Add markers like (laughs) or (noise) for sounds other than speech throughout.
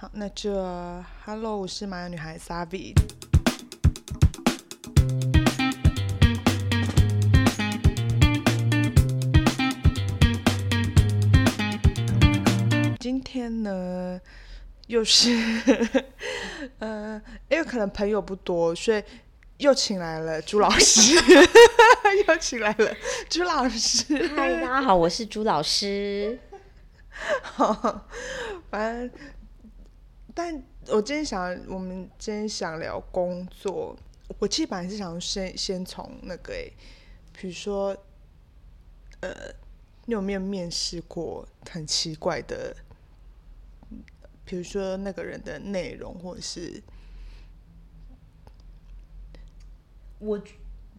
好，那就 Hello，我是玛雅女孩 Savi。今天呢，又是，呃，因为可能朋友不多，所以又请来了朱老师，(laughs) 又请来了朱老师。嗨，大家好，我是朱老师。好，反正，但我今天想，我们今天想聊工作。我其实本来是想先先从那个，诶，比如说，呃，你有没有面试过很奇怪的？比如说那个人的内容，或者是我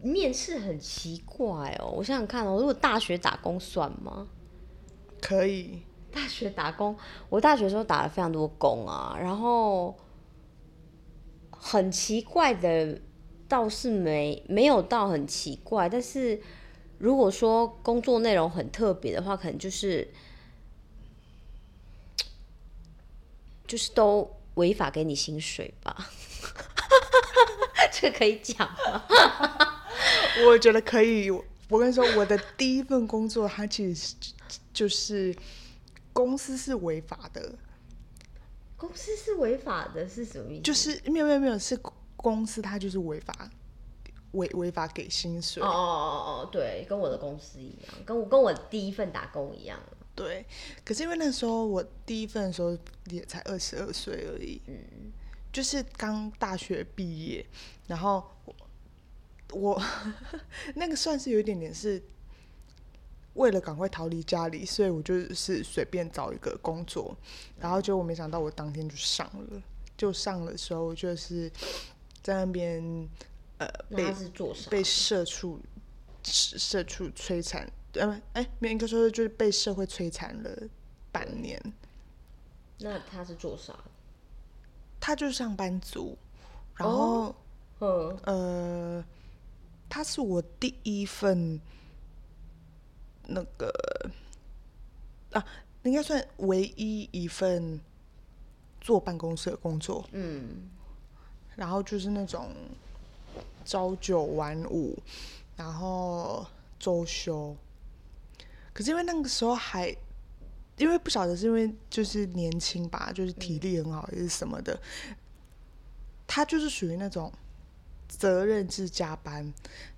面试很奇怪哦。我想想看哦，如果大学打工算吗？可以。大学打工，(laughs) 我大学时候打了非常多工啊，然后很奇怪的倒是没没有到很奇怪，但是如果说工作内容很特别的话，可能就是就是都违法给你薪水吧，(laughs) 这个可以讲吗？(laughs) 我觉得可以。我跟你说，我的第一份工作，它其实就是。公司是违法的，公司是违法的，是什么意思？就是没有没有没有，是公司它就是违法，违违法给薪水。哦哦哦哦，对，跟我的公司一样，跟我跟我第一份打工一样。对，可是因为那时候我第一份的时候也才二十二岁而已，嗯，就是刚大学毕业，然后我我 (laughs) 那个算是有一点点是。为了赶快逃离家里，所以我就是随便找一个工作，然后就我没想到我当天就上了，就上的时候就是 (sniffs) 在那边呃被被社畜社畜摧残，呃哎没，应该说就是被社会摧残了半年。那他是做啥？他就是上班族，然后呃，他是我第一份。那个啊，应该算唯一一份坐办公室的工作。嗯，然后就是那种朝九晚五，然后周休。可是因为那个时候还，因为不晓得是因为就是年轻吧，就是体力很好还是什么的，他就是属于那种责任制加班。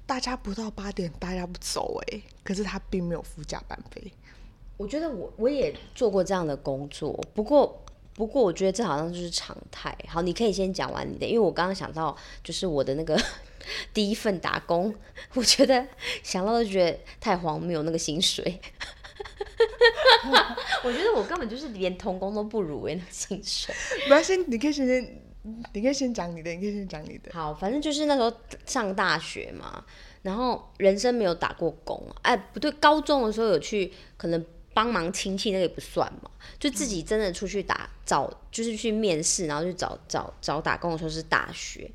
大家不到八点，大家不走哎，可是他并没有付加班费。我觉得我我也做过这样的工作，不过不过我觉得这好像就是常态。好，你可以先讲完你的，因为我刚刚想到就是我的那个 (laughs) 第一份打工，我觉得想到都觉得太荒谬，那个薪水，(laughs) 我觉得我根本就是连童工都不如哎，那薪水。没关系，你可以先。你可以先讲你的，你可以先讲你的。好，反正就是那时候上大学嘛，然后人生没有打过工，哎，不对，高中的时候有去可能帮忙亲戚，那个也不算嘛，就自己真的出去打找，就是去面试，然后去找找找打工的时候是大学，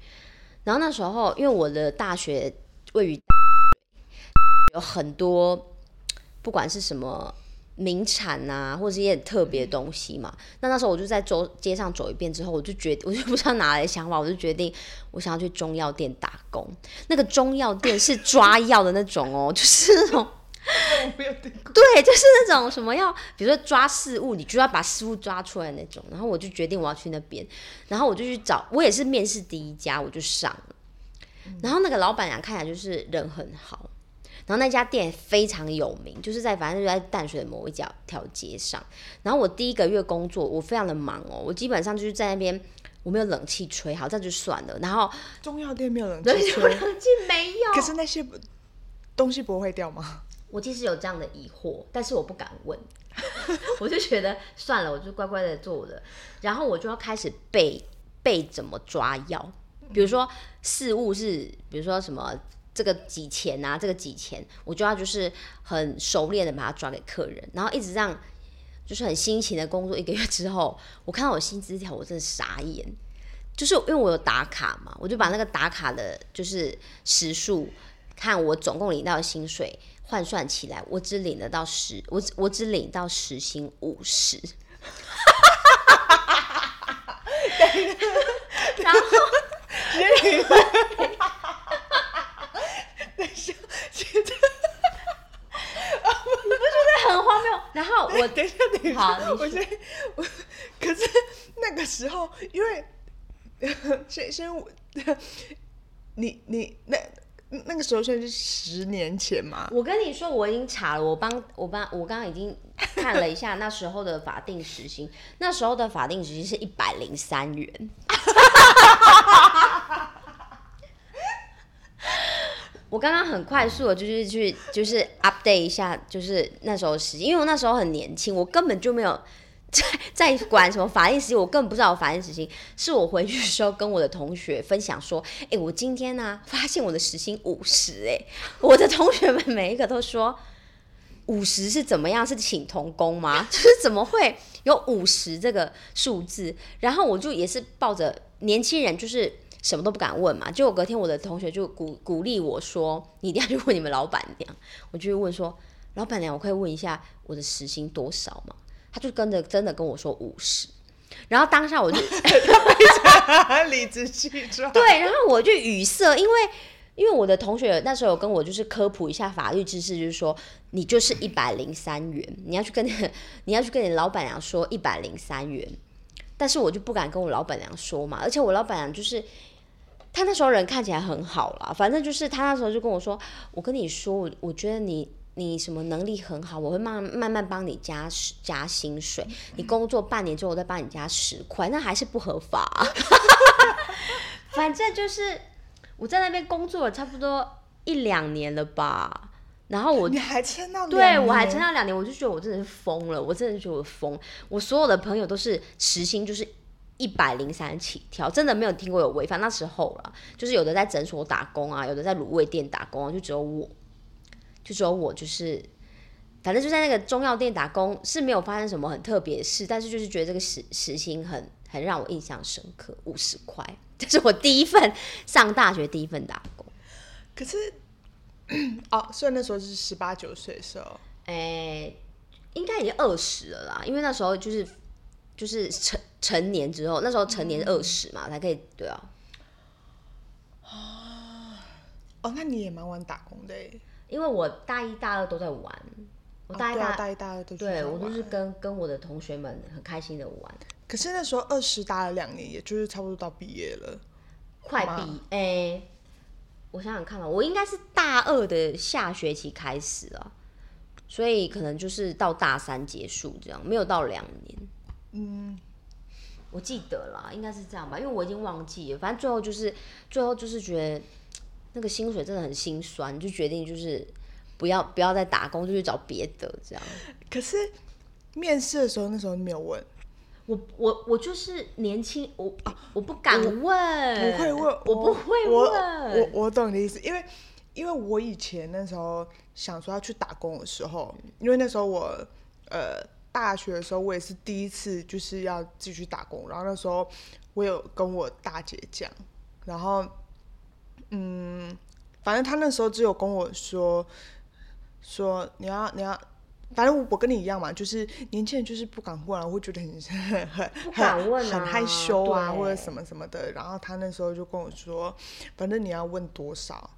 然后那时候因为我的大学位于有很多，不管是什么。名产呐，或者一些特别的东西嘛。那那时候我就在走街上走一遍之后，我就决，我就不知道哪来的想法，我就决定我想要去中药店打工。那个中药店是抓药的那种哦，(laughs) 就是那种，(laughs) 对，就是那种什么要，比如说抓事物，你就要把事物抓出来那种。然后我就决定我要去那边，然后我就去找，我也是面试第一家，我就上了。然后那个老板娘看起来就是人很好。然后那家店非常有名，就是在反正就在淡水的某一条条街上。然后我第一个月工作，我非常的忙哦，我基本上就是在那边，我没有冷气吹，好这样就算了。然后中药店没有冷气吹，冷气没有。可是那些东西不会掉吗？(laughs) 我其实有这样的疑惑，但是我不敢问，(laughs) 我就觉得算了，我就乖乖的做我的。然后我就要开始背背怎么抓药，比如说事物是，比如说什么。这个几钱啊，这个几钱，我就要就是很熟练的把它转给客人，然后一直这样，就是很辛勤的工作一个月之后，我看到我薪资条，我真的傻眼，就是因为我有打卡嘛，我就把那个打卡的，就是时数，看我总共领到的薪水换算起来，我只领得到十，我我只领到时薪五十。(laughs) 然后，(laughs) 我先我，可是那个时候，因为 (laughs) 先先我你你那那个时候现在是十年前嘛？我跟你说，我已经查了，我帮我帮我刚刚已经看了一下那时候的法定时薪，那时候的法定时薪是一百零三元。(laughs) 我刚刚很快速的，就是去就是 update 一下，就是那时候时，因为我那时候很年轻，我根本就没有在 (laughs) 在管什么法定时薪，我根本不知道法定时薪。是我回去的时候跟我的同学分享说，哎，我今天呢发现我的时薪五十，哎，我的同学们每一个都说五十是怎么样？是请童工吗？(laughs) 就是怎么会有五十这个数字？然后我就也是抱着年轻人，就是。什么都不敢问嘛，结果隔天我的同学就鼓鼓励我说：“你一定要去问你们老板娘。”我就问说：“老板娘，我可以问一下我的时薪多少吗？”他就跟着真的跟我说五十，然后当下我就 (laughs) 理直气壮。对，然后我就语塞，因为因为我的同学那时候有跟我就是科普一下法律知识，就是说你就是一百零三元，你要去跟你要去跟你老板娘说一百零三元，但是我就不敢跟我老板娘说嘛，而且我老板娘就是。他那时候人看起来很好啦，反正就是他那时候就跟我说：“我跟你说，我我觉得你你什么能力很好，我会慢慢慢帮你加加薪水。你工作半年之后，我再帮你加十块，那还是不合法。(laughs) 反正就是我在那边工作了差不多一两年了吧，然后我你还签到对我还签到两年，我就觉得我真的是疯了，我真的觉得我疯。我所有的朋友都是时薪就是。一百零三起跳，真的没有听过有违反。那时候了，就是有的在诊所打工啊，有的在卤味店打工啊，就只有我，就只有我，就是反正就在那个中药店打工，是没有发生什么很特别的事，但是就是觉得这个时时薪很很让我印象深刻，五十块，(laughs) 这是我第一份上大学第一份打工。可是，哦，虽然那时候是十八九岁的时候，哎，应该已经二十了啦，因为那时候就是。就是成成年之后，那时候成年二十嘛，才可以对啊。啊，(gasps) 哦，那你也蛮晚打工的因为我大一大二都在玩，我大一大大一大二都对我都是跟跟我的同学们很开心的玩。可是那时候二十打了两年，也就是差不多到毕业了，快毕哎，我想想看嘛，我应该是大二的下学期开始了，所以可能就是到大三结束这样，没有到两年。嗯，我记得啦，应该是这样吧，因为我已经忘记了。反正最后就是，最后就是觉得那个薪水真的很心酸，就决定就是不要不要再打工，就去找别的这样。可是面试的时候，那时候没有问我，我我就是年轻，我我不敢问，不会问，我不会问。我我懂你的意思，因为因为我以前那时候想说要去打工的时候，因为那时候我呃。大学的时候，我也是第一次就是要继续打工，然后那时候我有跟我大姐讲，然后嗯，反正他那时候只有跟我说说你要你要，反正我跟你一样嘛，就是年轻人就是不敢问啊，会觉得很很很很害羞啊，或者什么什么的。然后他那时候就跟我说，反正你要问多少，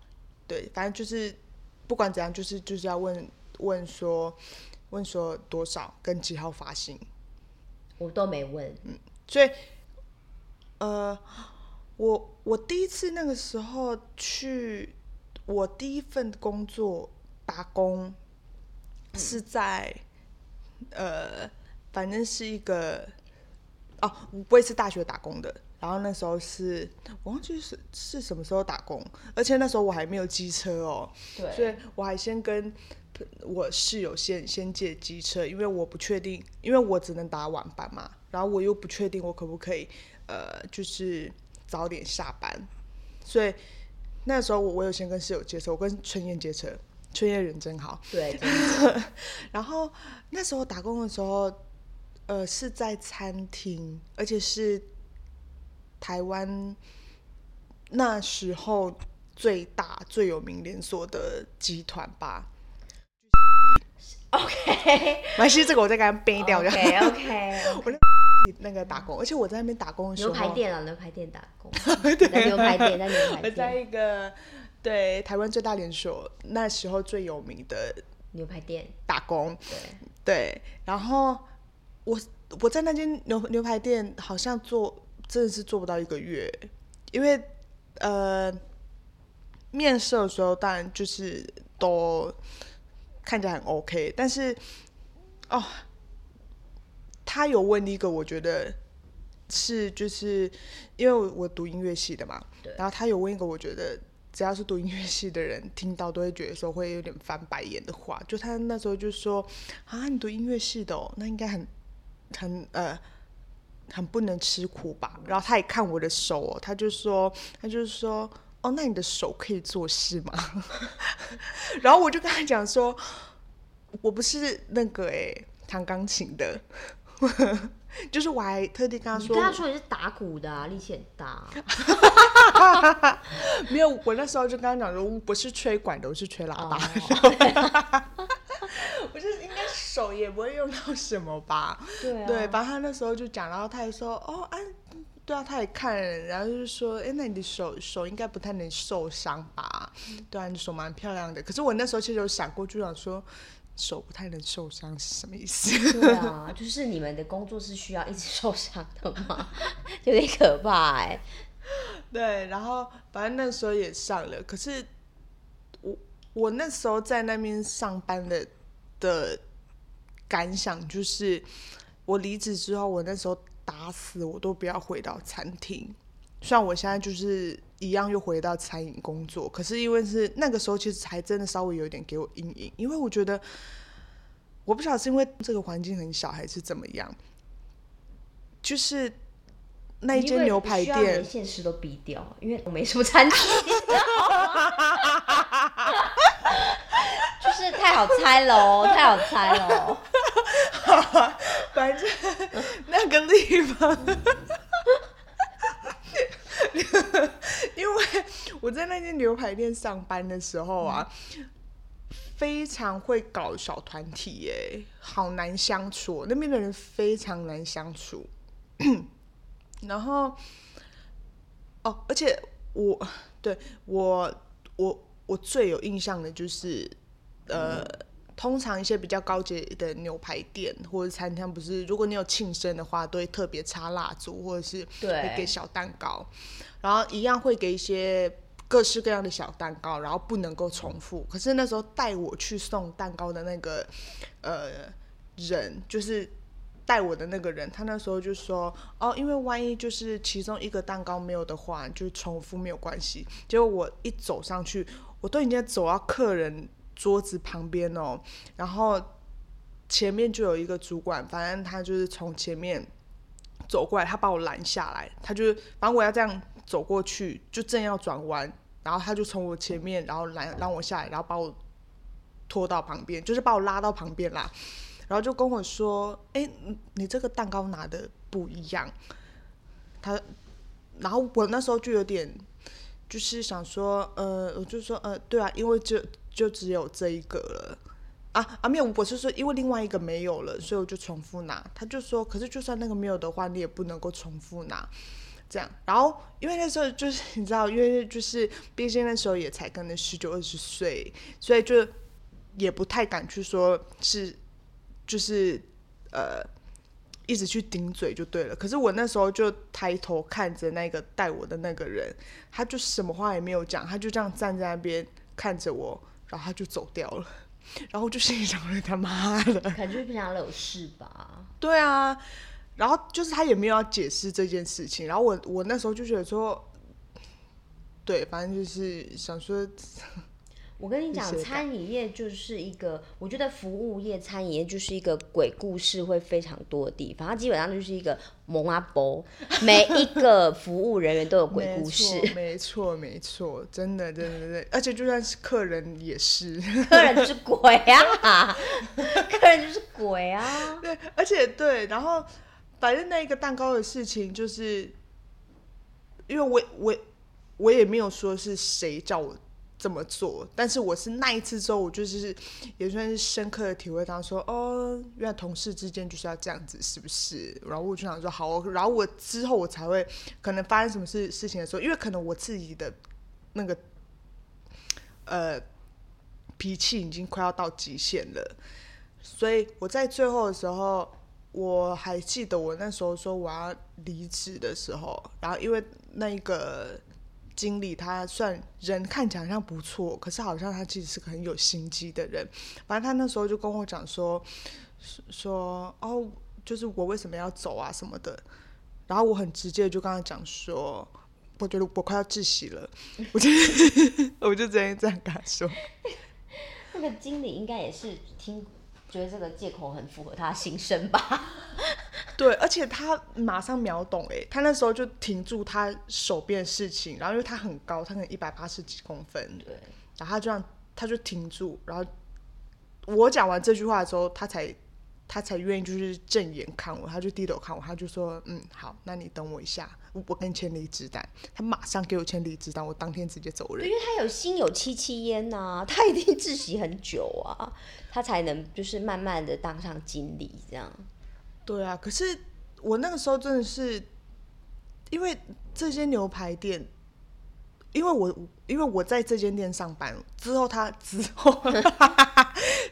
对，反正就是不管怎样，就是就是要问问说。问说多少跟几号发行，我都没问。嗯，所以，呃，我我第一次那个时候去，我第一份工作打工是在，呃，反正是一个，哦，我也是大学打工的。然后那时候是，我忘记是是什么时候打工，而且那时候我还没有机车哦，对，所以我还先跟。我室友先先借机车，因为我不确定，因为我只能打晚班嘛，然后我又不确定我可不可以，呃，就是早点下班，所以那时候我我有先跟室友借车，我跟春燕借车，(laughs) 春燕人真好，对，(laughs) 然后那时候打工的时候，呃，是在餐厅，而且是台湾那时候最大最有名连锁的集团吧。OK，(laughs) 没事，这个我再给他背掉。OK OK，(laughs) 我那个打工，而且我在那边打工的时候，牛排店啊，牛排店 (laughs) 打工，在牛排店，在牛排店，在一个对台湾最大连锁那时候最有名的牛排店。打工。对。对，然后我我我在那间牛牛排店好像做真的是做不到一个月，因为呃面试的时候当然就是都看起来很 OK，但是哦，他有问一个我觉得是就是因为我读音乐系的嘛，然后他有问一个我觉得。只要是读音乐系的人，听到都会觉得说会有点翻白眼的话。就他那时候就说：“啊，你读音乐系的，哦，那应该很很呃很不能吃苦吧？”然后他也看我的手，哦，他就说：“他就是说，哦，那你的手可以做事吗？” (laughs) 然后我就跟他讲说：“我不是那个哎弹钢琴的。”就是我还特地跟他说，跟他说你是打鼓的，力气很大。没有，我那时候就跟他讲说，不是吹管的，我是吹喇叭。(laughs) 我就是应该手也不会用到什么吧？对，对。反正他那时候就讲，然后他也说，哦，啊，对啊，他也看，然后就是说，哎，那你的手手应该不太能受伤吧？对啊，你手蛮漂亮的。可是我那时候其实有想过，就想说。手不太能受伤是什么意思？对啊，(laughs) 就是你们的工作是需要一直受伤的吗？(laughs) 有点可怕哎。对，然后反正那时候也上了，可是我我那时候在那边上班的的感想就是，我离职之后，我那时候打死我都不要回到餐厅。虽然我现在就是一样又回到餐饮工作，可是因为是那个时候，其实还真的稍微有点给我阴影，因为我觉得我不晓得是因为这个环境很小还是怎么样，就是那一间牛排店，现实都逼掉，因为我没什么餐厅，(laughs) (laughs) 就是太好猜了哦，太好猜了，(laughs) 反正那个地方。因为我在那间牛排店上班的时候啊，非常会搞小团体耶，好难相处，那边的人非常难相处。(clears throat) 然后，哦，而且我对我我我最有印象的就是，呃。通常一些比较高级的牛排店或者餐厅，不是如果你有庆生的话，都会特别插蜡烛，或者是会给小蛋糕，然后一样会给一些各式各样的小蛋糕，然后不能够重复。可是那时候带我去送蛋糕的那个呃人，就是带我的那个人，他那时候就说：“哦，因为万一就是其中一个蛋糕没有的话，就重复没有关系。”结果我一走上去，我都已经走到客人。桌子旁边哦，然后前面就有一个主管，反正他就是从前面走过来，他把我拦下来，他就反正我要这样走过去，就正要转弯，然后他就从我前面，然后拦让我下来，然后把我拖到旁边，就是把我拉到旁边啦，然后就跟我说：“哎，你这个蛋糕拿的不一样。”他，然后我那时候就有点就是想说，呃，我就说，呃，对啊，因为就。就只有这一个了啊啊！没有，我是说，因为另外一个没有了，所以我就重复拿。他就说，可是就算那个没有的话，你也不能够重复拿，这样。然后因为那时候就是你知道，因为就是毕竟那时候也才可能十九二十岁，所以就也不太敢去说是就是呃一直去顶嘴就对了。可是我那时候就抬头看着那个带我的那个人，他就什么话也没有讲，他就这样站在那边看着我。然后他就走掉了，然后就心里想：他妈的，感觉不想惹事吧？对啊，然后就是他也没有要解释这件事情。然后我我那时候就觉得说，对，反正就是想说。我跟你讲，餐饮业就是一个，我觉得服务业、餐饮业就是一个鬼故事会非常多的地方。它基本上就是一个蒙阿波，每一个服务人员都有鬼故事。没错，没错，真的，真的，真的。而且就算是客人也是，(laughs) 客人就是鬼啊，客人就是鬼啊。(laughs) 对，而且对，然后反正那一个蛋糕的事情，就是因为我我我也没有说是谁叫我。这么做，但是我是那一次之后，我就是也算是深刻的体会到说，哦，原来同事之间就是要这样子，是不是？然后我就想说，好，然后我之后我才会可能发生什么事事情的时候，因为可能我自己的那个呃脾气已经快要到极限了，所以我在最后的时候，我还记得我那时候说我要离职的时候，然后因为那一个经理他算人看起来像不错，可是好像他其实是个很有心机的人。反正他那时候就跟我讲说，说哦，就是我为什么要走啊什么的。然后我很直接就跟他讲说，我觉得我快要窒息了，(laughs) 我就我就直接这样跟他说。那个经理应该也是听。觉得这个借口很符合他心声吧？对，而且他马上秒懂哎，他那时候就停住他手边的事情，然后因为他很高，他可能一百八十几公分，对，然后他这样他就停住，然后我讲完这句话的时候，他才他才愿意就是正眼看我，他就低头看我，他就说嗯好，那你等我一下。我跟你签离职单，他马上给我签离职单，我当天直接走人。因为他有心有戚戚焉呐，他一定窒息很久啊，他才能就是慢慢的当上经理这样。对啊，可是我那个时候真的是，因为这间牛排店，因为我因为我在这间店上班之后，他之后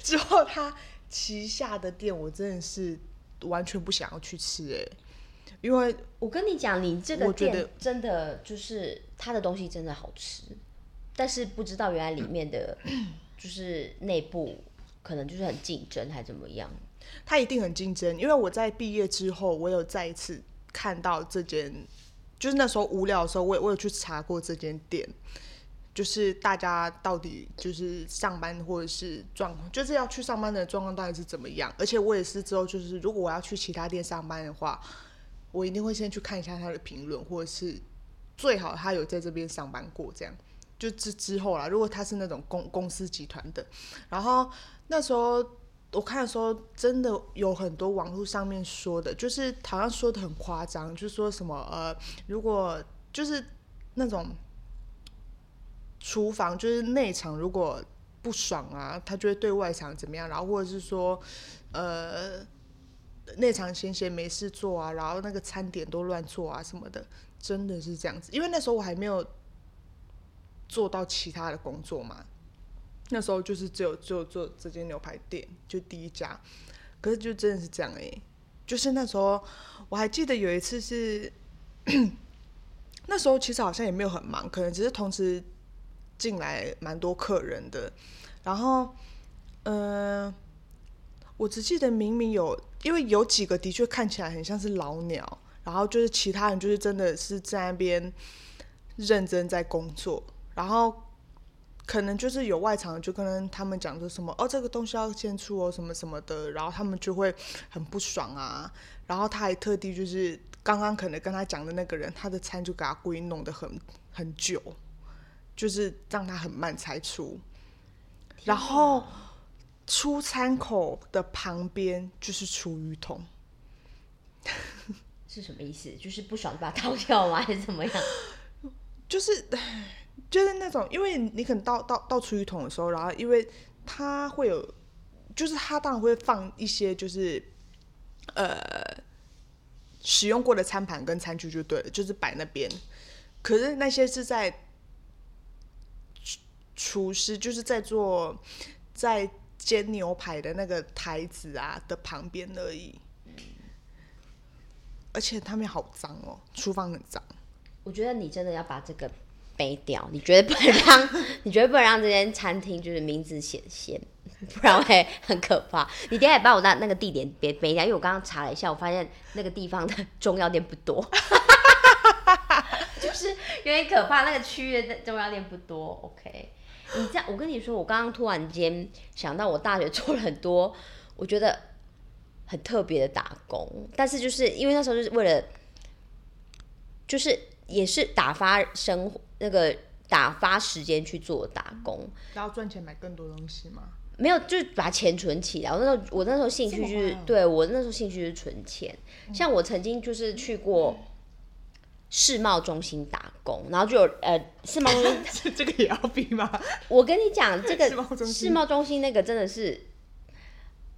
之后他旗下的店，我真的是完全不想要去吃哎。因为我跟你讲，你这个店真的就是它的东西真的好吃，但是不知道原来里面的 (coughs) 就是内部可能就是很竞争还怎么样？它一定很竞争，因为我在毕业之后，我有再一次看到这间，就是那时候无聊的时候，我我有去查过这间店，就是大家到底就是上班或者是状况，就是要去上班的状况到底是怎么样？而且我也是之后就是如果我要去其他店上班的话。我一定会先去看一下他的评论，或者是最好他有在这边上班过，这样就之之后啦。如果他是那种公公司集团的，然后那时候我看的时候，真的有很多网络上面说的，就是好像说的很夸张，就是说什么呃，如果就是那种厨房就是内场如果不爽啊，他就会对外场怎么样，然后或者是说呃。内场闲闲没事做啊，然后那个餐点都乱做啊什么的，真的是这样子。因为那时候我还没有做到其他的工作嘛，那时候就是只有只有做这间牛排店，就第一家。可是就真的是这样哎，就是那时候我还记得有一次是，(clears throat) 那时候其实好像也没有很忙，可能只是同时进来蛮多客人的，然后嗯。我只记得明明有，因为有几个的确看起来很像是老鸟，然后就是其他人就是真的是在那边认真在工作，然后可能就是有外场就跟他们讲说什么哦这个东西要先出哦什么什么的，然后他们就会很不爽啊，然后他还特地就是刚刚可能跟他讲的那个人，他的餐就给他故意弄得很很久，就是让他很慢才出，然后。出餐口的旁边就是厨余桶，是什么意思？就是不爽就把它倒掉吗？还是怎么样？(laughs) 就是就是那种，因为你可能倒倒倒厨余桶的时候，然后因为它会有，就是它当然会放一些就是呃使用过的餐盘跟餐具就对了，就是摆那边。可是那些是在厨师就是在做在。煎牛排的那个台子啊的旁边而已，而且他们好脏哦，厨房很脏。我觉得你真的要把这个背掉，你绝对不能让，你绝对不能让这间餐厅就是名字显现，不然会很可怕。你等下把我那那个地点别背掉，因为我刚刚查了一下，我发现那个地方的中药店不多，(laughs) 就是有点可怕。那个区域的中药店不多，OK。你这样，我跟你说，我刚刚突然间想到，我大学做了很多我觉得很特别的打工，但是就是因为那时候就是为了，就是也是打发生活那个打发时间去做打工，然后赚钱买更多东西吗？没有，就是把钱存起来。我那时候我那时候兴趣就是对我那时候兴趣是存钱，像我曾经就是去过。世贸中心打工，然后就有呃，世贸中心 (laughs) 这个也要比吗？我跟你讲，这个世贸中心那个真的是，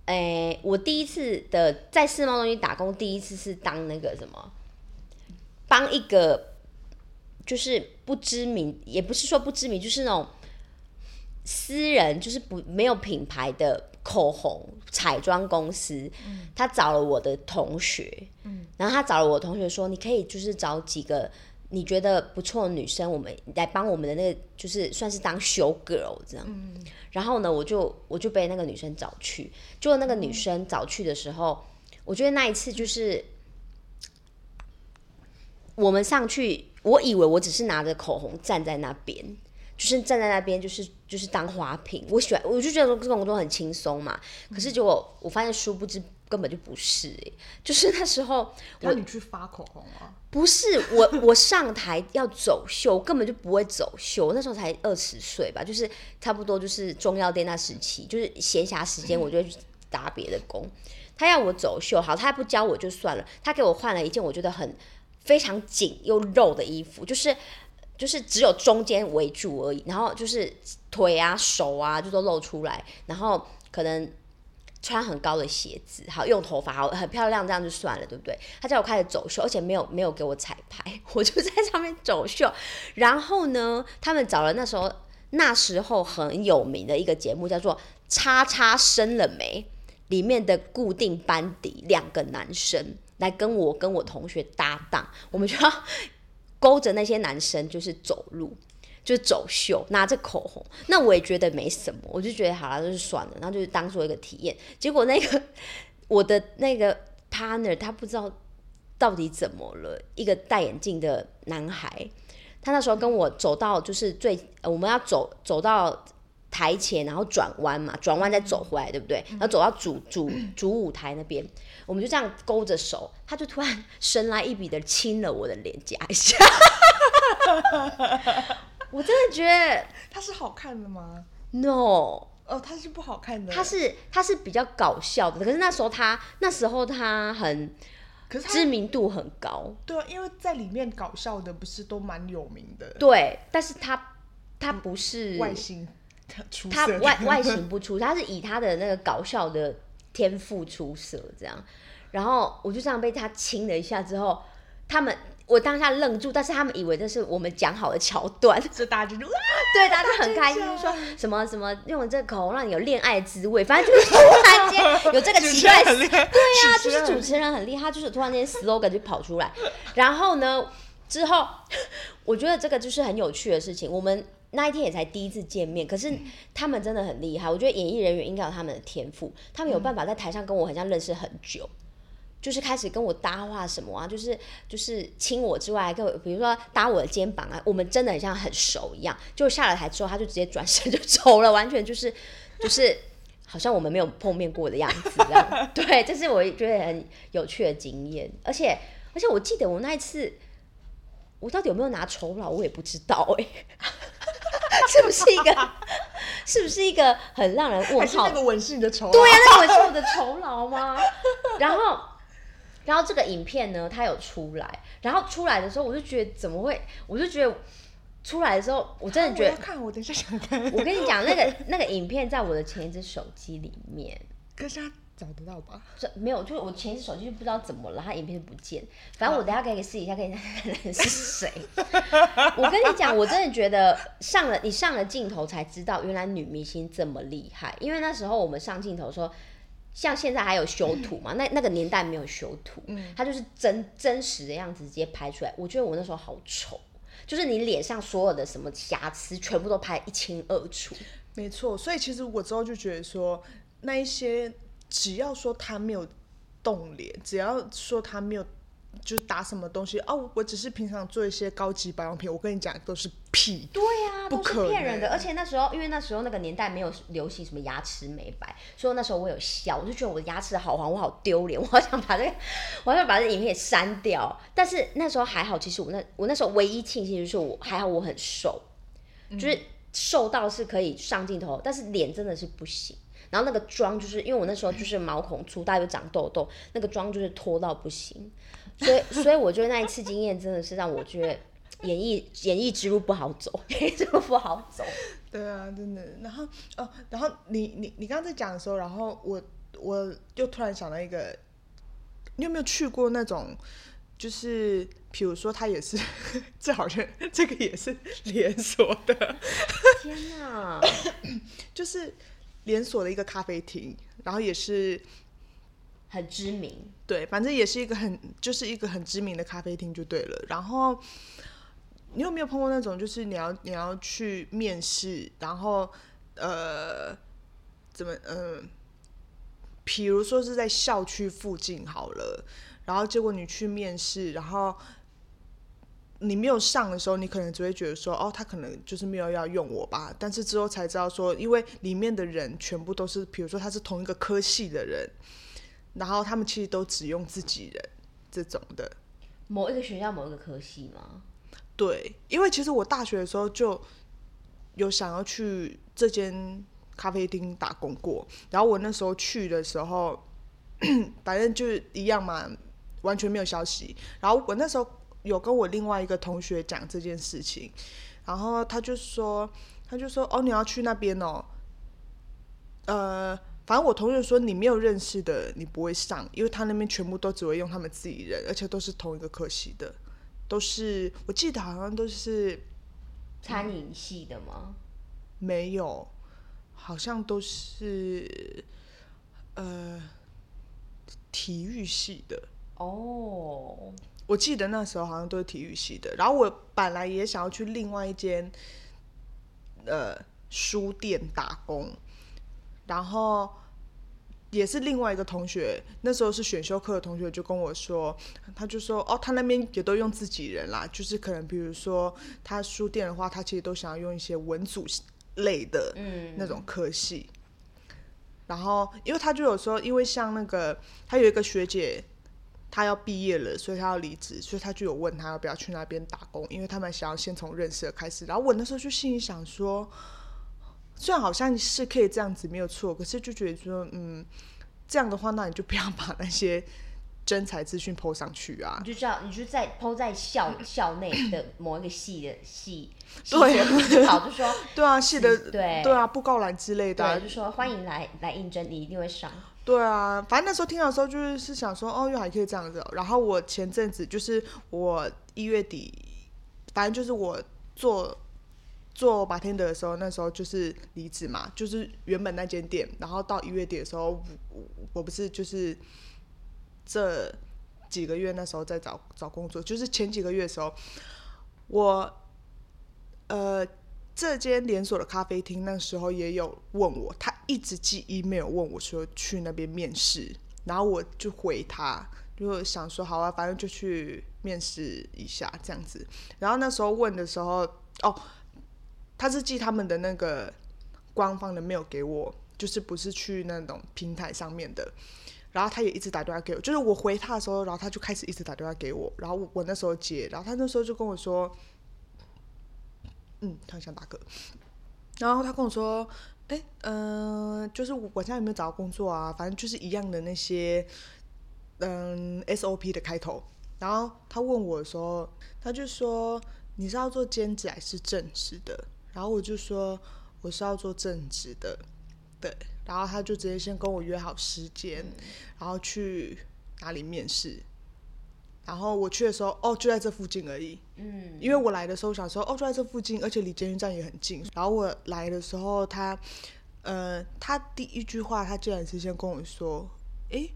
哎，我第一次的在世贸中心打工，第一次是当那个什么，帮一个就是不知名，也不是说不知名，就是那种私人，就是不没有品牌的口红彩妆公司，他找了我的同学，嗯。然后他找了我同学说，你可以就是找几个你觉得不错的女生，我们来帮我们的那个就是算是当 show girl 这样。然后呢，我就我就被那个女生找去，结果那个女生找去的时候，我觉得那一次就是我们上去，我以为我只是拿着口红站在那边。就是站在那边，就是就是当花瓶。我喜欢，我就觉得说这种工作很轻松嘛。可是结果我发现，殊不知根本就不是哎。就是那时候，我你去发口红啊？不是，我我上台要走秀，根本就不会走秀。那时候才二十岁吧，就是差不多就是中药店那时期，就是闲暇时间，我就去打别的工。他要我走秀，好，他不教我就算了，他给我换了一件我觉得很非常紧又肉的衣服，就是。就是只有中间围住而已，然后就是腿啊、手啊就都露出来，然后可能穿很高的鞋子，好用头发好很漂亮，这样就算了，对不对？他叫我开始走秀，而且没有没有给我彩排，(laughs) 我就在上面走秀。然后呢，他们找了那时候那时候很有名的一个节目，叫做《叉叉生了没》，里面的固定班底两个男生来跟我跟我同学搭档，我们就要。(laughs) 勾着那些男生就是走路，就是走秀，拿着口红。那我也觉得没什么，我就觉得好了，就是算了，然后就是当做一个体验。结果那个 (laughs) 我的那个 partner 他不知道到底怎么了，一个戴眼镜的男孩，他那时候跟我走到就是最我们要走走到。台前，然后转弯嘛，转弯再走回来，对不对？然后走到主主主舞台那边，我们就这样勾着手，他就突然神来一笔的亲了我的脸颊一下。(laughs) 我真的觉得他是好看的吗？No，哦，他是不好看的。他是他是比较搞笑的，可是那时候他那时候他很，可是知名度很高。对啊，因为在里面搞笑的不是都蛮有名的。对，但是他他不是外形。他外外形不出，他是以他的那个搞笑的天赋出色，这样。然后我就这样被他亲了一下之后，他们我当下愣住，但是他们以为这是我们讲好的桥段，(laughs) 所以大家就哇，(laughs) 对，大家就很开心，说什么什么用这个口红让你有恋爱滋味，反正就是突然间有这个奇怪，对呀，就是主持人很厉害，就是突然间 slogan 就跑出来。然后呢，之后 (laughs) 我觉得这个就是很有趣的事情，我们。那一天也才第一次见面，可是他们真的很厉害。我觉得演艺人员应该有他们的天赋，他们有办法在台上跟我很像认识很久，就是开始跟我搭话什么啊，就是就是亲我之外，跟我比如说搭我的肩膀啊，我们真的很像很熟一样。就下了台之后，他就直接转身就走了，完全就是 (laughs) 就是好像我们没有碰面过的样子。这样对，这是我觉得很有趣的经验。而且而且我记得我那一次，我到底有没有拿酬劳，我也不知道哎。(laughs) 是不是一个？是不是一个很让人问号？那个吻是你的酬劳？对呀，那个吻是我的酬劳吗？(laughs) 然后，然后这个影片呢，它有出来，然后出来的时候，我就觉得怎么会？我就觉得出来的时候，我真的觉得看，我等一下想看。我跟你讲，那个那个影片在我的前一只手机里面。可是他。找得到吧？这没有，就是我前一次手机就不知道怎么了，它影片就不见。反正我等下可以试一下，看看 (laughs) 是谁。我跟你讲，我真的觉得上了你上了镜头才知道，原来女明星这么厉害。因为那时候我们上镜头说，像现在还有修图嘛？(clears throat) 那那个年代没有修图，嗯，它就是真真实的样子直接拍出来。我觉得我那时候好丑，就是你脸上所有的什么瑕疵全部都拍一清二楚。没错，所以其实我之后就觉得说那一些。只要说他没有动脸，只要说他没有就是打什么东西哦，我只是平常做一些高级保养品，我跟你讲都是屁。对呀，都是骗人的。而且那时候，因为那时候那个年代没有流行什么牙齿美白，所以那时候我有笑，我就觉得我的牙齿好黄，我好丢脸，我好想把这个，(laughs) 我想把这影片删掉。但是那时候还好，其实我那我那时候唯一庆幸就是我还好我很瘦，就是瘦到是可以上镜头，但是脸真的是不行。然后那个妆就是因为我那时候就是毛孔粗大又长痘痘，那个妆就是脱到不行，所以所以我觉得那一次经验真的是让我觉得演艺演艺之路不好走，演艺之路不好走。(laughs) 对啊，真的。然后哦，然后你你你刚刚在讲的时候，然后我我又突然想到一个，你有没有去过那种，就是比如说他也是，(laughs) 这好像这个也是连锁的。天哪，(coughs) 就是。连锁的一个咖啡厅，然后也是很知名。对，反正也是一个很就是一个很知名的咖啡厅就对了。然后你有没有碰过那种，就是你要你要去面试，然后呃怎么嗯，比如说是在校区附近好了，然后结果你去面试，然后。你没有上的时候，你可能只会觉得说，哦，他可能就是没有要用我吧。但是之后才知道说，因为里面的人全部都是，比如说他是同一个科系的人，然后他们其实都只用自己人这种的。某一个学校某一个科系吗？对，因为其实我大学的时候就有想要去这间咖啡厅打工过，然后我那时候去的时候，(clears throat) 反正就是一样嘛，完全没有消息。然后我那时候。有跟我另外一个同学讲这件事情，然后他就说，他就说，哦，你要去那边哦，呃，反正我同学说你没有认识的，你不会上，因为他那边全部都只会用他们自己人，而且都是同一个科系的，都是我记得好像都是餐饮系的吗？没有，好像都是呃体育系的哦。我记得那时候好像都是体育系的，然后我本来也想要去另外一间，呃，书店打工，然后也是另外一个同学，那时候是选修课的同学就跟我说，他就说哦，他那边也都用自己人啦，就是可能比如说他书店的话，他其实都想要用一些文组类的那种科系，然后因为他就有说，因为像那个他有一个学姐。他要毕业了，所以他要离职，所以他就有问他要不要去那边打工，因为他们想要先从认识开始。然后我那时候就心里想说，虽然好像是可以这样子没有错，可是就觉得说，嗯，这样的话，那你就不要把那些真才资讯抛上去啊。你就叫你就在抛在校校内的某一个系的系，对，好就说，对啊，系的对对啊，布告栏之类的，就说欢迎来来应征，你一定会上。对啊，反正那时候听到的时候就是是想说，哦，又还可以这样子。然后我前阵子就是我一月底，反正就是我做做白天的时候，那时候就是离职嘛，就是原本那间店。然后到一月底的时候，我我不是就是这几个月那时候在找找工作，就是前几个月的时候，我呃。这间连锁的咖啡厅那时候也有问我，他一直寄 email 问我说去那边面试，然后我就回他，就想说好啊，反正就去面试一下这样子。然后那时候问的时候，哦，他是寄他们的那个官方的 mail 给我，就是不是去那种平台上面的。然后他也一直打电话给我，就是我回他的时候，然后他就开始一直打电话给我，然后我那时候接，然后他那时候就跟我说。嗯，他想打嗝，然后他跟我说：“哎，嗯，就是我现在有没有找到工作啊？反正就是一样的那些，嗯，SOP 的开头。”然后他问我的时候，他就说：“你是要做兼职还是正职的？”然后我就说：“我是要做正职的。”对，然后他就直接先跟我约好时间，然后去哪里面试。然后我去的时候，哦，就在这附近而已。嗯，因为我来的时候想说，哦，就在这附近，而且离捷运站也很近。然后我来的时候，他，呃，他第一句话，他竟然是先跟我说：“哎，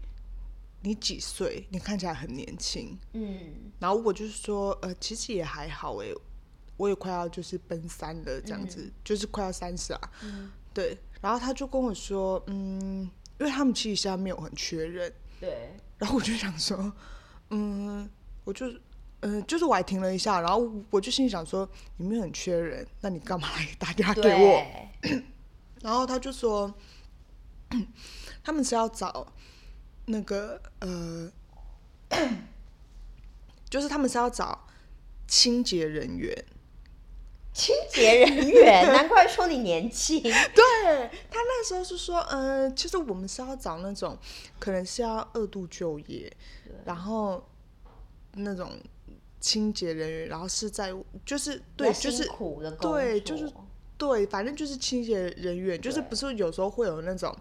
你几岁？你看起来很年轻。”嗯，然后我就是说：“呃，其实也还好，哎，我也快要就是奔三了，这样子，就是快要三十啊。”嗯，对。然后他就跟我说：“嗯，因为他们其实现在没有很缺人。”对。然后我就想说。嗯，我就，嗯，就是我还停了一下，然后我就心里想说，你们很缺人，那你干嘛来打电话给我？(coughs) 然后他就说，(clears throat) 他们是要找那个呃，(coughs) 就是他们是要找清洁人员。清洁人员，(laughs) 难怪说你年轻。对他那时候是说，嗯，其实我们是要找那种，可能是要二度就业，然后那种清洁人员，然后是在就是对，就是对，就是对，反正就是清洁人员，就是不是有时候会有那种，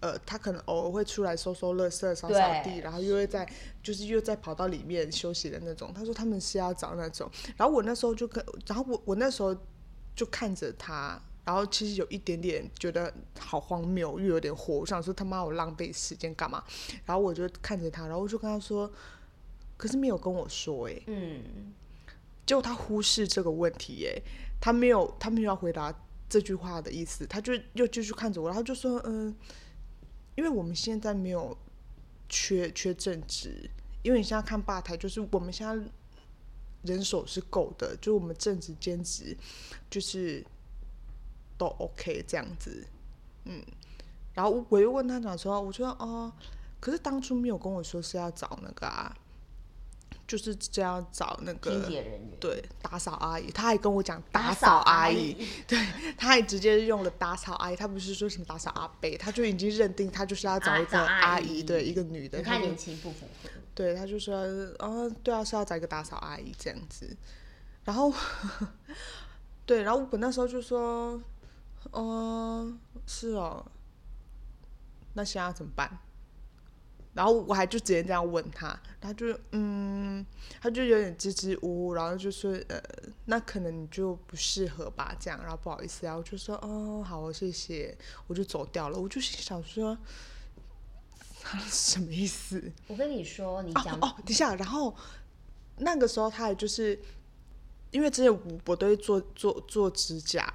呃，他可能偶尔会出来收收垃圾、扫扫地，然后又会在就是又在跑到里面休息的那种。他说他们是要找那种，然后我那时候就跟，然后我我那时候就看着他，然然后其实有一点点觉得好荒谬，又有点火，我想说他妈我浪费时间干嘛？然后我就看着他，然后我就跟他说，可是没有跟我说哎，嗯，结果他忽视这个问题哎，他没有他没有要回答这句话的意思，他就又继续看着我，然后就说嗯，因为我们现在没有缺缺正职，因为你现在看吧台，就是我们现在。人手是够的，就我们正职兼职，就是都 OK 这样子，嗯。然后我又问他讲说，我说哦，可是当初没有跟我说是要找那个啊，就是这样找那个清洁人员，对，打扫阿姨。他还跟我讲打扫阿姨，(laughs) 对，他还直接用了打扫阿姨，他不是说什么打扫阿伯，他就已经认定他就是要找一个阿姨，对，一个女的，太年轻不符合。对，他就说，哦，对啊，是要找一个打扫阿姨这样子，然后，对，然后我那时候就说，哦，是哦，那现在怎么办？然后我还就直接这样问他，他就，嗯，他就有点支支吾吾，然后就说，呃，那可能你就不适合吧，这样，然后不好意思，然后就说，哦，好，谢谢，我就走掉了，我就想说。(laughs) 什么意思？我跟你说，你讲哦，等一下，然后那个时候他也就是因为之前我我都会做做做指甲，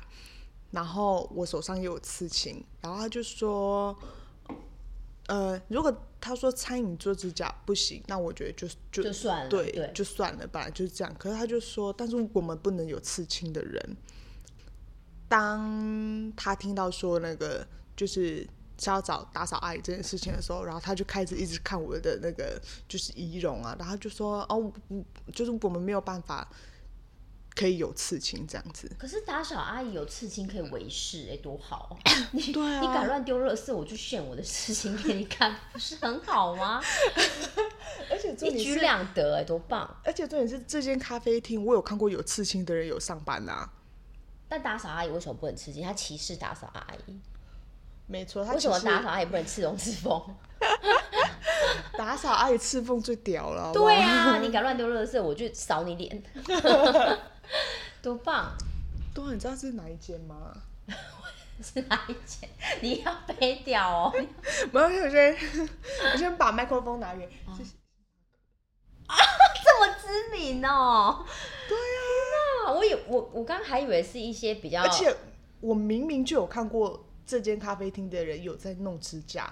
然后我手上也有刺青，然后他就说，呃，如果他说餐饮做指甲不行，那我觉得就就就算了，对，就算了，本来就是这样。可是他就说，但是我们不能有刺青的人。当他听到说那个就是。是要找打扫阿姨这件事情的时候，然后他就开始一直看我的那个就是仪容啊，然后就说哦，就是我们没有办法可以有刺青这样子。可是打扫阿姨有刺青可以维视，哎，多好！(coughs) 你对啊，你敢乱丢垃圾，我就炫我的刺青给你看，不是很好吗？(laughs) 而且一举两得，哎，多棒！而且重点是这间咖啡厅，我有看过有刺青的人有上班呐。但打扫阿姨为什么不能刺青？他歧视打扫阿姨。没错，为什么打扫阿姨不能刺龙刺凤？(laughs) 打扫阿姨刺凤最屌了。对啊，你敢乱丢垃圾，我就扫你脸。(laughs) 多棒！多，你知道是哪一间吗？(laughs) 是哪一间？你要背掉哦。没有，我先我先把麦克风拿远。啊，这么知名哦！对啊，我以我我刚还以为是一些比较，而且我明明就有看过。这间咖啡厅的人有在弄指甲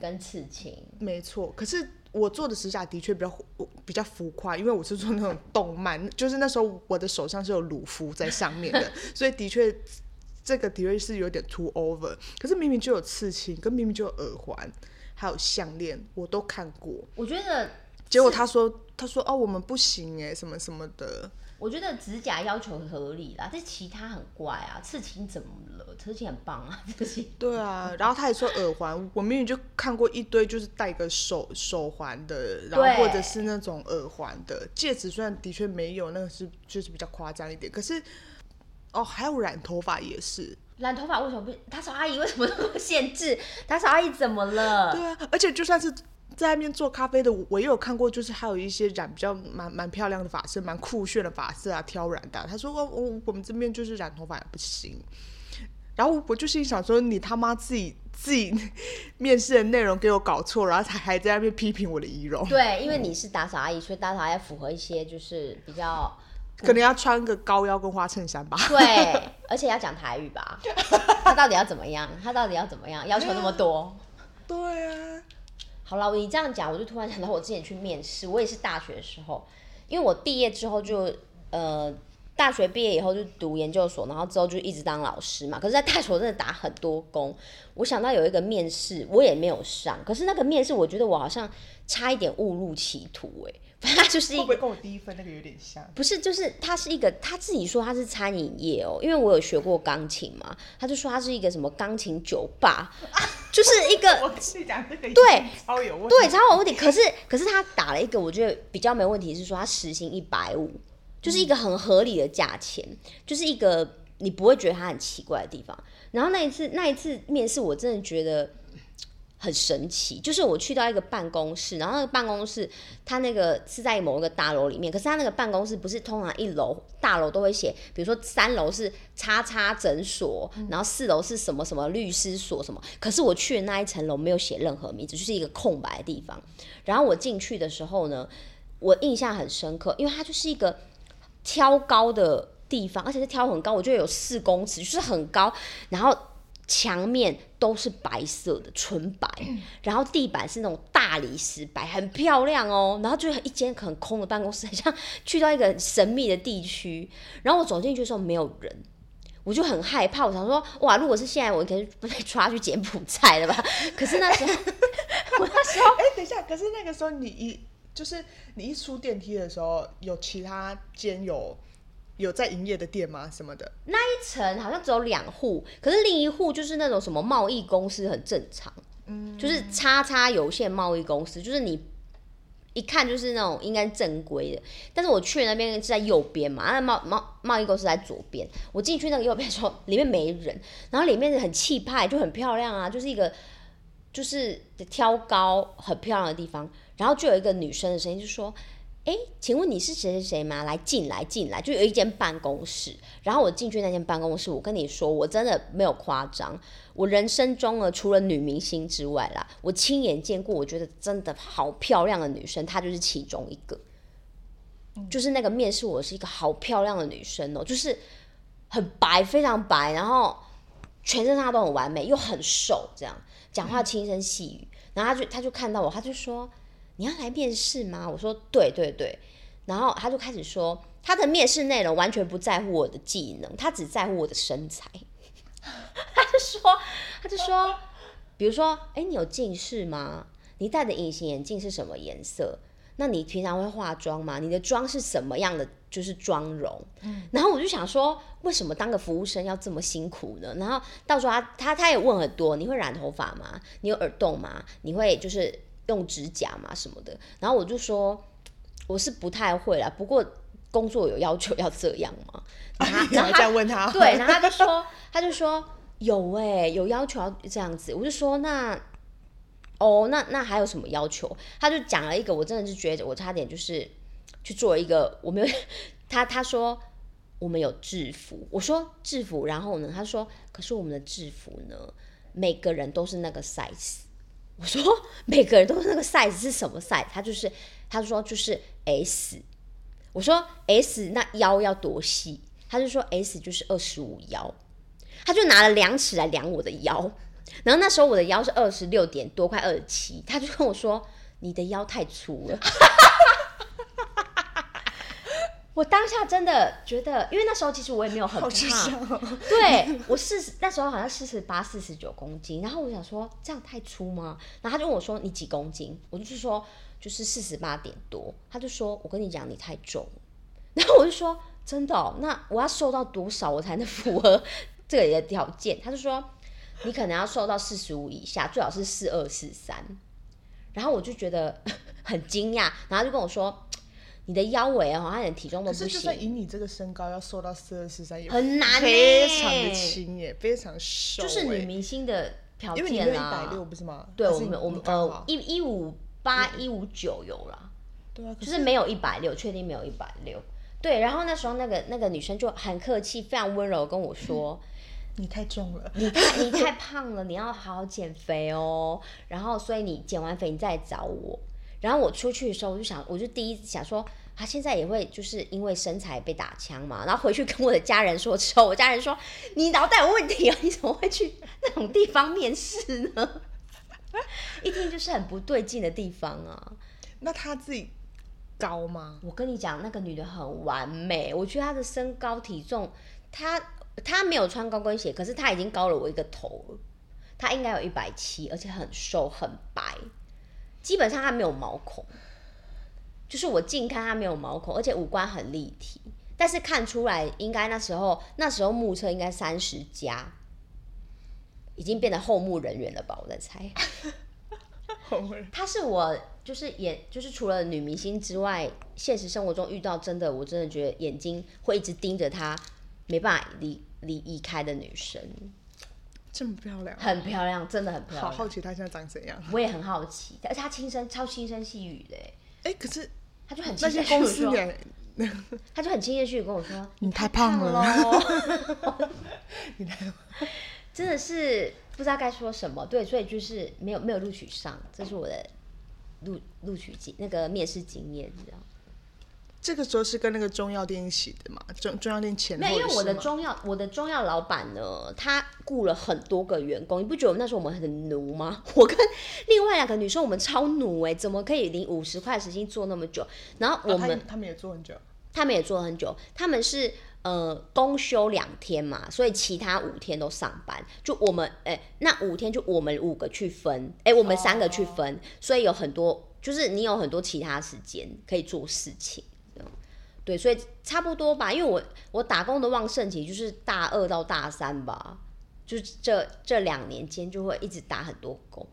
跟刺青，没错。可是我做的指甲的确比较比较浮夸，因为我是做那种动漫，就是那时候我的手上是有鲁夫在上面的，所以的确这个的确是有点 too over。可是明明就有刺青，跟明明就有耳环，还有项链，我都看过。我觉得，结果他说他说哦，我们不行哎，什么什么的。我觉得指甲要求合理啦，这其他很怪啊，刺青怎么了？刺青很棒啊，刺青。(laughs) 对啊，然后他也说耳环，我明明就看过一堆，就是戴个手手环的，然后或者是那种耳环的戒指，虽然的确没有，那个是就是比较夸张一点。可是哦，还有染头发也是，染头发为什么不？打扫阿姨为什么那么限制？打扫阿姨怎么了？对啊，而且就算是。在外面做咖啡的，我也有看过，就是还有一些染比较蛮蛮漂亮的发色，蛮酷炫的发色啊，挑染的。他说：“我我我们这边就是染头发也不行。”然后我就心想说：“你他妈自己自己面试的内容给我搞错，然后才还在那边批评我的仪容。”对，因为你是打扫阿姨，所以打扫要符合一些就是比较，可能要穿个高腰跟花衬衫吧。对，而且要讲台语吧？他到底要怎么样？他到底要怎么样？要求那么多？(laughs) 对啊。好了，你这样讲，我就突然想到我之前去面试，我也是大学的时候，因为我毕业之后就呃，大学毕业以后就读研究所，然后之后就一直当老师嘛。可是，在大学真的打很多工，我想到有一个面试，我也没有上。可是那个面试，我觉得我好像差一点误入歧途，哎。他就是一个跟我第一份那个有点像，不是，就是他是一个他自己说他是餐饮业哦，因为我有学过钢琴嘛，他就说他是一个什么钢琴酒吧，(laughs) 就是一个 (laughs) 我跟你讲这个对超有问题，对超有问题，可是可是他打了一个我觉得比较没问题是说他时薪一百五，就是一个很合理的价钱，就是一个你不会觉得他很奇怪的地方。然后那一次那一次面试我真的觉得。很神奇，就是我去到一个办公室，然后那个办公室它那个是在某一个大楼里面，可是它那个办公室不是通常一楼大楼都会写，比如说三楼是叉叉诊所，然后四楼是什么什么律师所什么，可是我去的那一层楼没有写任何名字，就是一个空白的地方。然后我进去的时候呢，我印象很深刻，因为它就是一个挑高的地方，而且是挑很高，我觉得有四公尺，就是很高，然后。墙面都是白色的，纯白，然后地板是那种大理石白，很漂亮哦。然后就一间很空的办公室，很像去到一个神秘的地区。然后我走进去的时候没有人，我就很害怕。我想说，哇，如果是现在，我肯定被抓去柬埔寨了吧？可是那时候，我那时候，哎，等一下，可是那个时候你一就是你一出电梯的时候，有其他间有。有在营业的店吗？什么的？那一层好像只有两户，可是另一户就是那种什么贸易公司，很正常。嗯，就是叉叉有限贸易公司，就是你一看就是那种应该正规的。但是我去那边是在右边嘛，那贸贸贸易公司在左边。我进去那个右边的时候，里面没人，然后里面很气派，就很漂亮啊，就是一个就是挑高很漂亮的地方。然后就有一个女生的声音就说。哎，请问你是谁谁谁吗？来进来进来，就有一间办公室。然后我进去那间办公室，我跟你说，我真的没有夸张。我人生中呢，除了女明星之外啦，我亲眼见过，我觉得真的好漂亮的女生，她就是其中一个。就是那个面试我是一个好漂亮的女生哦，就是很白，非常白，然后全身上下都很完美，又很瘦，这样讲话轻声细语。然后她就她就看到我，她就说。你要来面试吗？我说对对对，然后他就开始说他的面试内容完全不在乎我的技能，他只在乎我的身材。(laughs) 他就说，他就说，比如说，哎，你有近视吗？你戴的隐形眼镜是什么颜色？那你平常会化妆吗？你的妆是什么样的？就是妆容。嗯，然后我就想说，为什么当个服务生要这么辛苦呢？然后到时候他他他也问很多，你会染头发吗？你有耳洞吗？你会就是。用指甲嘛什么的，然后我就说我是不太会啦，不过工作有要求要这样嘛。然后 (laughs) 再问他，对，然后他就说他就说有哎，有要求要这样子。我就说那哦，那那还有什么要求？他就讲了一个，我真的是觉得我差点就是去做一个，我没有他他说我们有制服，我说制服，然后呢，他说可是我们的制服呢，每个人都是那个 size。我说每个人都是那个 size 是什么 size？他就是他说就是 S。我说 S 那腰要多细？他就说 S 就是二十五腰。他就拿了量尺来量我的腰，然后那时候我的腰是二十六点多，快二十七。他就跟我说你的腰太粗了。我当下真的觉得，因为那时候其实我也没有很胖，对我四十那时候好像四十八、四十九公斤，然后我想说这样太粗吗？然后他就问我说你几公斤？我就是说就是四十八点多。他就说我跟你讲你太重，然后我就说真的，那我要瘦到多少我才能符合这里的条件？他就说你可能要瘦到四十五以下，最好是四二四三。然后我就觉得很惊讶，然后就跟我说。你的腰围啊，像你体重都不行。可是就算以你这个身高，要瘦到四二四三也很难非常的轻耶，非常瘦。就是女明星的条件啊。因为你一百六不是吗？对，我们我们呃一一五八一五九有啦。对啊。就是没有一百六，确定没有一百六。对，然后那时候那个那个女生就很客气，非常温柔跟我说：(laughs) “你太重了，你太你太胖了，你要好好减肥哦。然后所以你减完肥你再来找我。”然后我出去的时候，我就想，我就第一想说，他现在也会就是因为身材被打枪嘛。然后回去跟我的家人说之后，我家人说你脑袋有问题啊，你怎么会去那种地方面试呢？(laughs) 一听就是很不对劲的地方啊。(laughs) 那他自己高吗？我跟你讲，那个女的很完美，我觉得她的身高体重，她她没有穿高跟鞋，可是她已经高了我一个头了。她应该有一百七，而且很瘦很白。基本上他没有毛孔，就是我近看他没有毛孔，而且五官很立体，但是看出来应该那时候那时候目测应该三十加，已经变得后目人员了吧？我在猜。(laughs) 他是我就是眼就是除了女明星之外，现实生活中遇到真的我真的觉得眼睛会一直盯着他，没办法离离移开的女生。这么漂亮，很漂亮，真的很漂亮。好好奇他现在长怎样？我也很好奇，而且他轻声超轻声细语的，哎，可是他就很那些公司脸，(laughs) 她就很轻声细语跟我说“ (laughs) (laughs) 你太胖了。你太胖真的是不知道该说什么。对，所以就是没有没有录取上，这是我的录录取经那个面试经验，你知道。这个时候是跟那个中药店一起的嘛？中中药店前没有，因为我的中药，我的中药老板呢，他雇了很多个员工。你不觉得那时候我们很奴吗？(laughs) 我跟另外两个女生，我们超奴哎，怎么可以领五十块时薪做那么久？然后我们他们也做很久，他们也做了很久。他们是呃公休两天嘛，所以其他五天都上班。就我们哎，那五天就我们五个去分，哎，我们三个去分，所以有很多，就是你有很多其他时间可以做事情。对，所以差不多吧，因为我我打工的旺盛期就是大二到大三吧，就是这这两年间就会一直打很多工。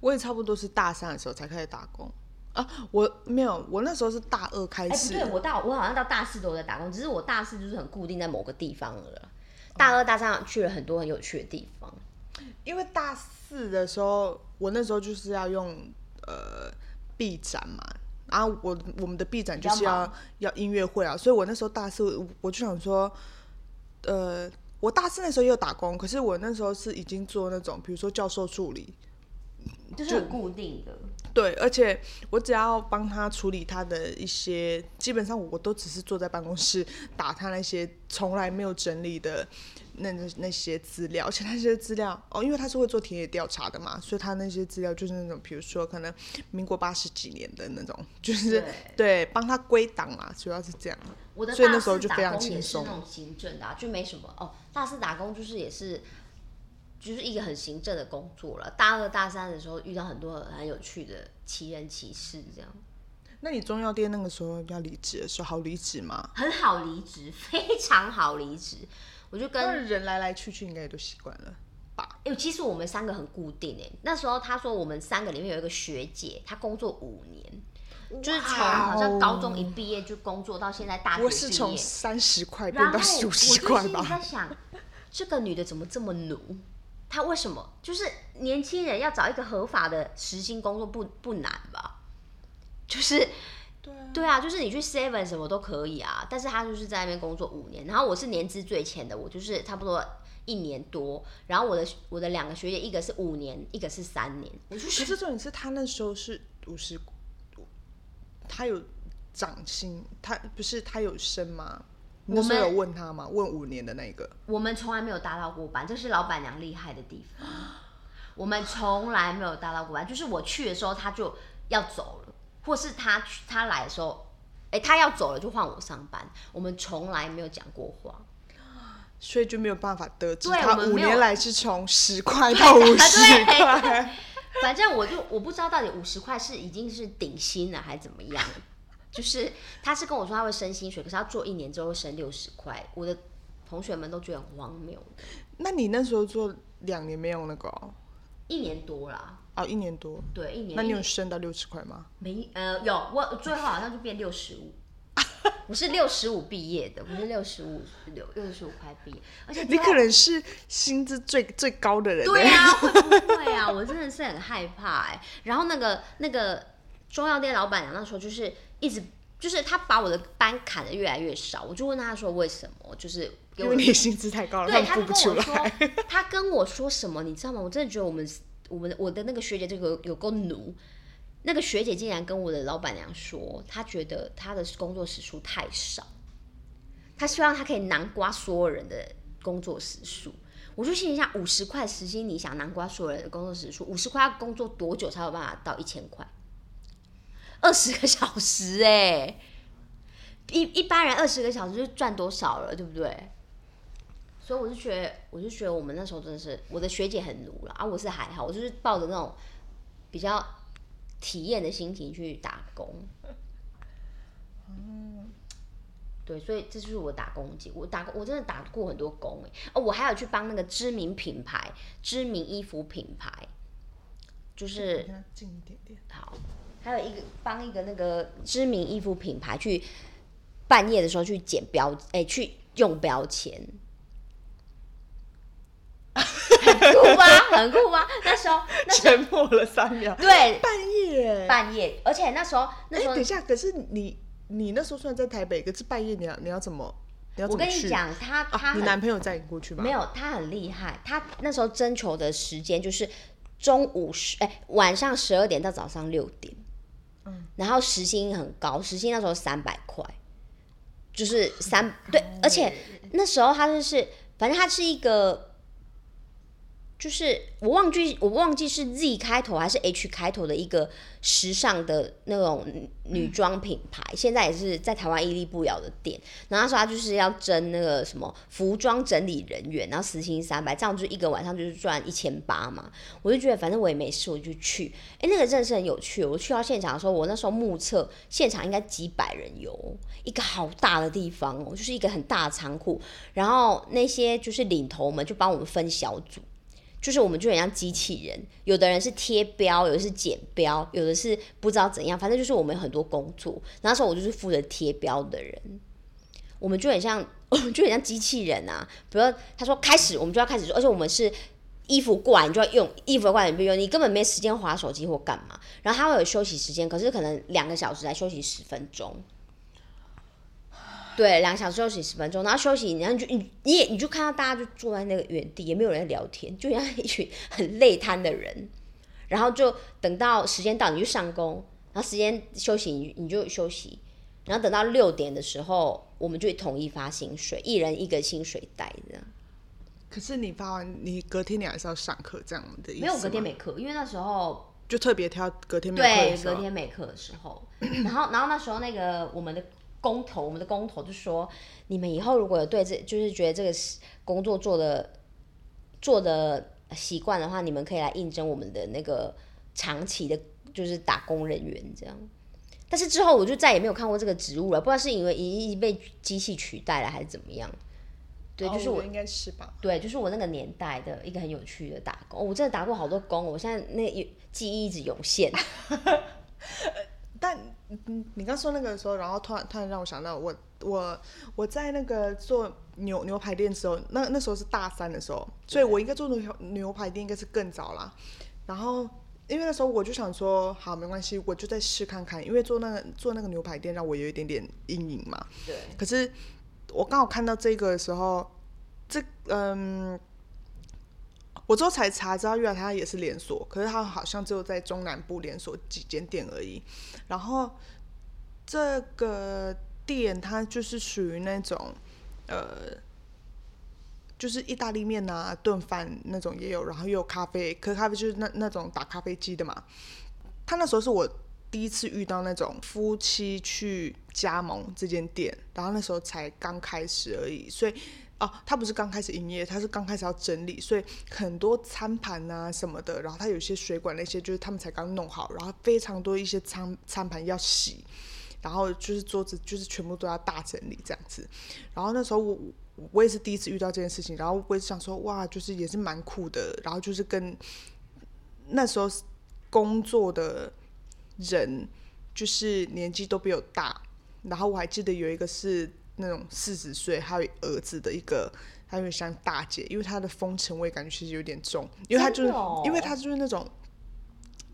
我也差不多是大三的时候才开始打工啊，我没有，我那时候是大二开始。对，我到我好像到大四都在打工，只是我大四就是很固定在某个地方了。大二大三去了很多很有趣的地方。因为大四的时候，我那时候就是要用呃 B 展嘛。啊，我我们的 B 展就是要要音乐会啊，所以我那时候大四，我就想说，呃，我大四那时候也有打工，可是我那时候是已经做那种，比如说教授助理，就是很固定的。对，而且我只要帮他处理他的一些，基本上我都只是坐在办公室打他那些从来没有整理的。那那那些资料，而且那些资料哦，因为他是会做田野调查的嘛，所以他那些资料就是那种，比如说可能民国八十几年的那种，(laughs) 就是对帮他归档啊，主要是这样。我的所以那时候就非常轻松。那种行政的，就没什么哦。大四打工就是也是，就是一个很行政的工作了。大二大三的时候遇到很多很有趣的奇人奇事，这样。那你中药店那个时候要离职的时候好离职吗？很好离职，非常好离职。我就跟人来来去去，应该也都习惯了吧？哎，其实我们三个很固定哎。那时候他说我们三个里面有一个学姐，她工作五年，就是从好像高中一毕业就工作到现在大学毕业。是从三十块变到五十块吧？我在想，这个女的怎么这么努？她为什么？就是年轻人要找一个合法的实薪工作不不难吧？就是。对啊，就是你去 Seven 什么都可以啊，但是他就是在那边工作五年，然后我是年资最浅的，我就是差不多一年多，然后我的我的两个学姐，一个是五年，一个是三年。可是重点是他那时候是五十，他有涨薪，他不是他有升吗？你那时候有问他吗？问五年的那个？我们从来没有搭到过班，这是老板娘厉害的地方。(sighs) 我们从来没有搭到过班，就是我去的时候他就要走了。或是他他来的时候，哎，他要走了就换我上班。我们从来没有讲过话，(gasps) 所以就没有办法得知他五年来是从十块到五十块。反正我就我不知道到底五十块是已经是顶薪了还是怎么样。就是他是跟我说他会升薪水，可是他做一年之后会升六十块。我的同学们都觉得很荒谬。那你那时候做两年没有那个？一年多啦。哦，一年多，对，一年。那你有升到六十块吗？没，呃，有，我最后好像就变六十五。我是六十五毕业的，不是六十五六六十五块毕业，而且你可能是薪资最最高的人。对啊，会不会啊？我真的是很害怕哎。然后那个那个中药店老板娘那时候就是一直就是他把我的班砍的越来越少，我就问他说为什么？就是因为你薪资太高了，对他跟我说，(laughs) 他跟我说什么？你知道吗？我真的觉得我们。我们我的那个学姐这个有够奴，那个学姐竟然跟我的老板娘说，她觉得她的工作时数太少，她希望她可以南瓜所有人的工作时数。我就心里想，五十块时薪，你想南瓜所有人的工作时数，五十块要工作多久才有办法到一千块？二十个小时哎，一一般人二十个小时就赚多少了，对不对？所以我就觉得，我就觉得我们那时候真的是，我的学姐很努了啊，我是还好，我就是抱着那种比较体验的心情去打工。嗯，对，所以这就是我打工经我打，我真的打过很多工哎。哦，我还有去帮那个知名品牌、知名衣服品牌，就是近一点点。好，还有一个帮一个那个知名衣服品牌去半夜的时候去剪标，哎，去用标签。很酷吗？(laughs) 那时候沉默了三秒。对，半夜，半夜，而且那时候，那时候等一下，可是你你那时候虽然在台北，可是半夜你要你要怎么？我跟你讲，他他你男朋友载你过去吗？没有，他很厉害。他那时候征求的时间就是中午十哎晚上十二点到早上六点，嗯，然后时薪很高，时薪那时候三百块，就是三对，而且那时候他就是，反正他是一个。就是我忘记我忘记是 Z 开头还是 H 开头的一个时尚的那种女装品牌，现在也是在台湾屹立不摇的店。然后他说他就是要争那个什么服装整理人员，然后时薪三百，这样就一个晚上就是赚一千八嘛。我就觉得反正我也没事，我就去。哎，那个真的是很有趣。我去到现场的时候，我那时候目测现场应该几百人有，一个好大的地方哦，就是一个很大的仓库。然后那些就是领头们就帮我们分小组。就是我们就很像机器人，有的人是贴标，有的是剪标，有的是不知道怎样，反正就是我们很多工作。那时候我就是负责贴标的人，我们就很像，我们就很像机器人啊。比如他说开始，我们就要开始做，而且我们是衣服过来你就要用，衣服过来你不用，你根本没时间划手机或干嘛。然后他会有休息时间，可是可能两个小时才休息十分钟。对，两个小时休息十分钟，然后休息，然后就你你也你就看到大家就坐在那个原地，也没有人在聊天，就像一群很累瘫的人。然后就等到时间到，你就上工，然后时间休息你你就休息，然后等到六点的时候，我们就统一发薪水，一人一个薪水袋这样。可是你发完，你隔天你还是要上课这样的意思没有隔天没课，因为那时候就特别挑隔天没课对，隔天没课的时候，然后然后那时候那个我们的。工头，我们的工头就说：“你们以后如果有对这，就是觉得这个工作做的做的习惯的话，你们可以来应征我们的那个长期的，就是打工人员这样。但是之后我就再也没有看过这个职务了，不知道是因为已经被机器取代了还是怎么样。对，就是我应该是吧？对，就是我那个年代的一个很有趣的打工。我真的打过好多工，我现在那记忆一直涌现。(laughs) 但嗯，你刚说那个时候，然后突然突然让我想到，我我我在那个做牛牛排店的时候，那那时候是大三的时候，所以我应该做牛牛排店应该是更早啦。然后因为那时候我就想说，好没关系，我就再试看看，因为做那个做那个牛排店让我有一点点阴影嘛。对。可是我刚好看到这个的时候，这嗯。我之后才查知道，原来它也是连锁，可是它好像只有在中南部连锁几间店而已。然后这个店它就是属于那种，呃，就是意大利面啊、炖饭那种也有，然后又有咖啡，可咖啡就是那那种打咖啡机的嘛。他那时候是我第一次遇到那种夫妻去加盟这间店，然后那时候才刚开始而已，所以。哦，他不是刚开始营业，他是刚开始要整理，所以很多餐盘啊什么的，然后他有些水管那些，就是他们才刚弄好，然后非常多一些餐餐盘要洗，然后就是桌子就是全部都要大整理这样子。然后那时候我我也是第一次遇到这件事情，然后我也想说哇，就是也是蛮酷的，然后就是跟那时候工作的人就是年纪都比我大，然后我还记得有一个是。那种四十岁还有儿子的一个，他有点像大姐，因为她的风尘味感觉其实有点重，因为她就是，因为她就是那种，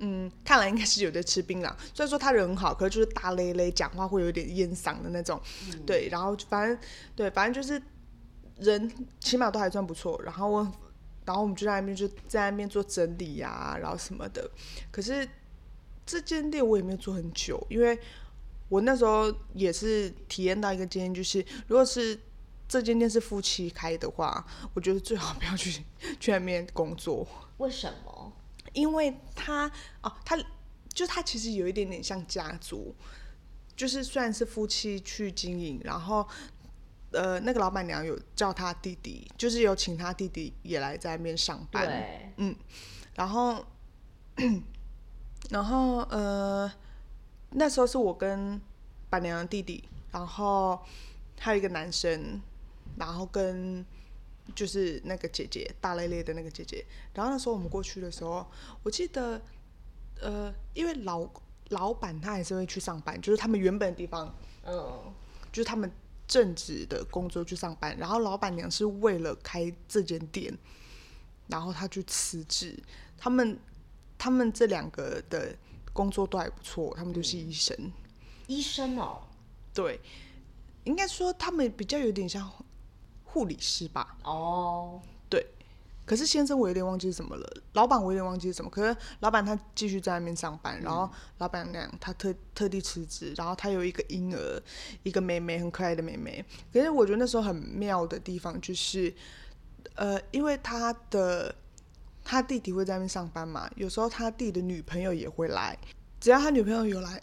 嗯，看来应该是有在吃槟榔。虽然说他人很好，可是就是大咧咧，讲话会有点烟嗓的那种。对，然后反正对，反正就是人起码都还算不错。然后我，然后我们就在那边就在那边做整理呀，然后什么的。可是这间店我也没有做很久，因为。我那时候也是体验到一个经验，就是如果是这间店是夫妻开的话，我觉得最好不要去去那边工作。为什么？因为他哦，他就他其实有一点点像家族，就是虽然是夫妻去经营，然后呃，那个老板娘有叫他弟弟，就是有请他弟弟也来在那边上班。嗯，然后 (clears throat) 然后呃。那时候是我跟板娘的弟弟，然后还有一个男生，然后跟就是那个姐姐大咧咧的那个姐姐。然后那时候我们过去的时候，我记得，呃，因为老老板他还是会去上班，就是他们原本的地方，嗯，就是他们正职的工作去上班。然后老板娘是为了开这间店，然后他去辞职。他们他们这两个的工作都还不错，他们都是医生。医生哦，对，应该说他们比较有点像护理师吧。哦，对。可是先生我有点忘记是什么了，老板我有点忘记是什么。可是老板他继续在外面上班，然后老板娘他特特地辞职，然后他有一个婴儿，一个妹妹，很可爱的妹妹。可是我觉得那时候很妙的地方就是，呃，因为他的他弟弟会在那边上班嘛，有时候他弟的女朋友也会来，只要他女朋友有来。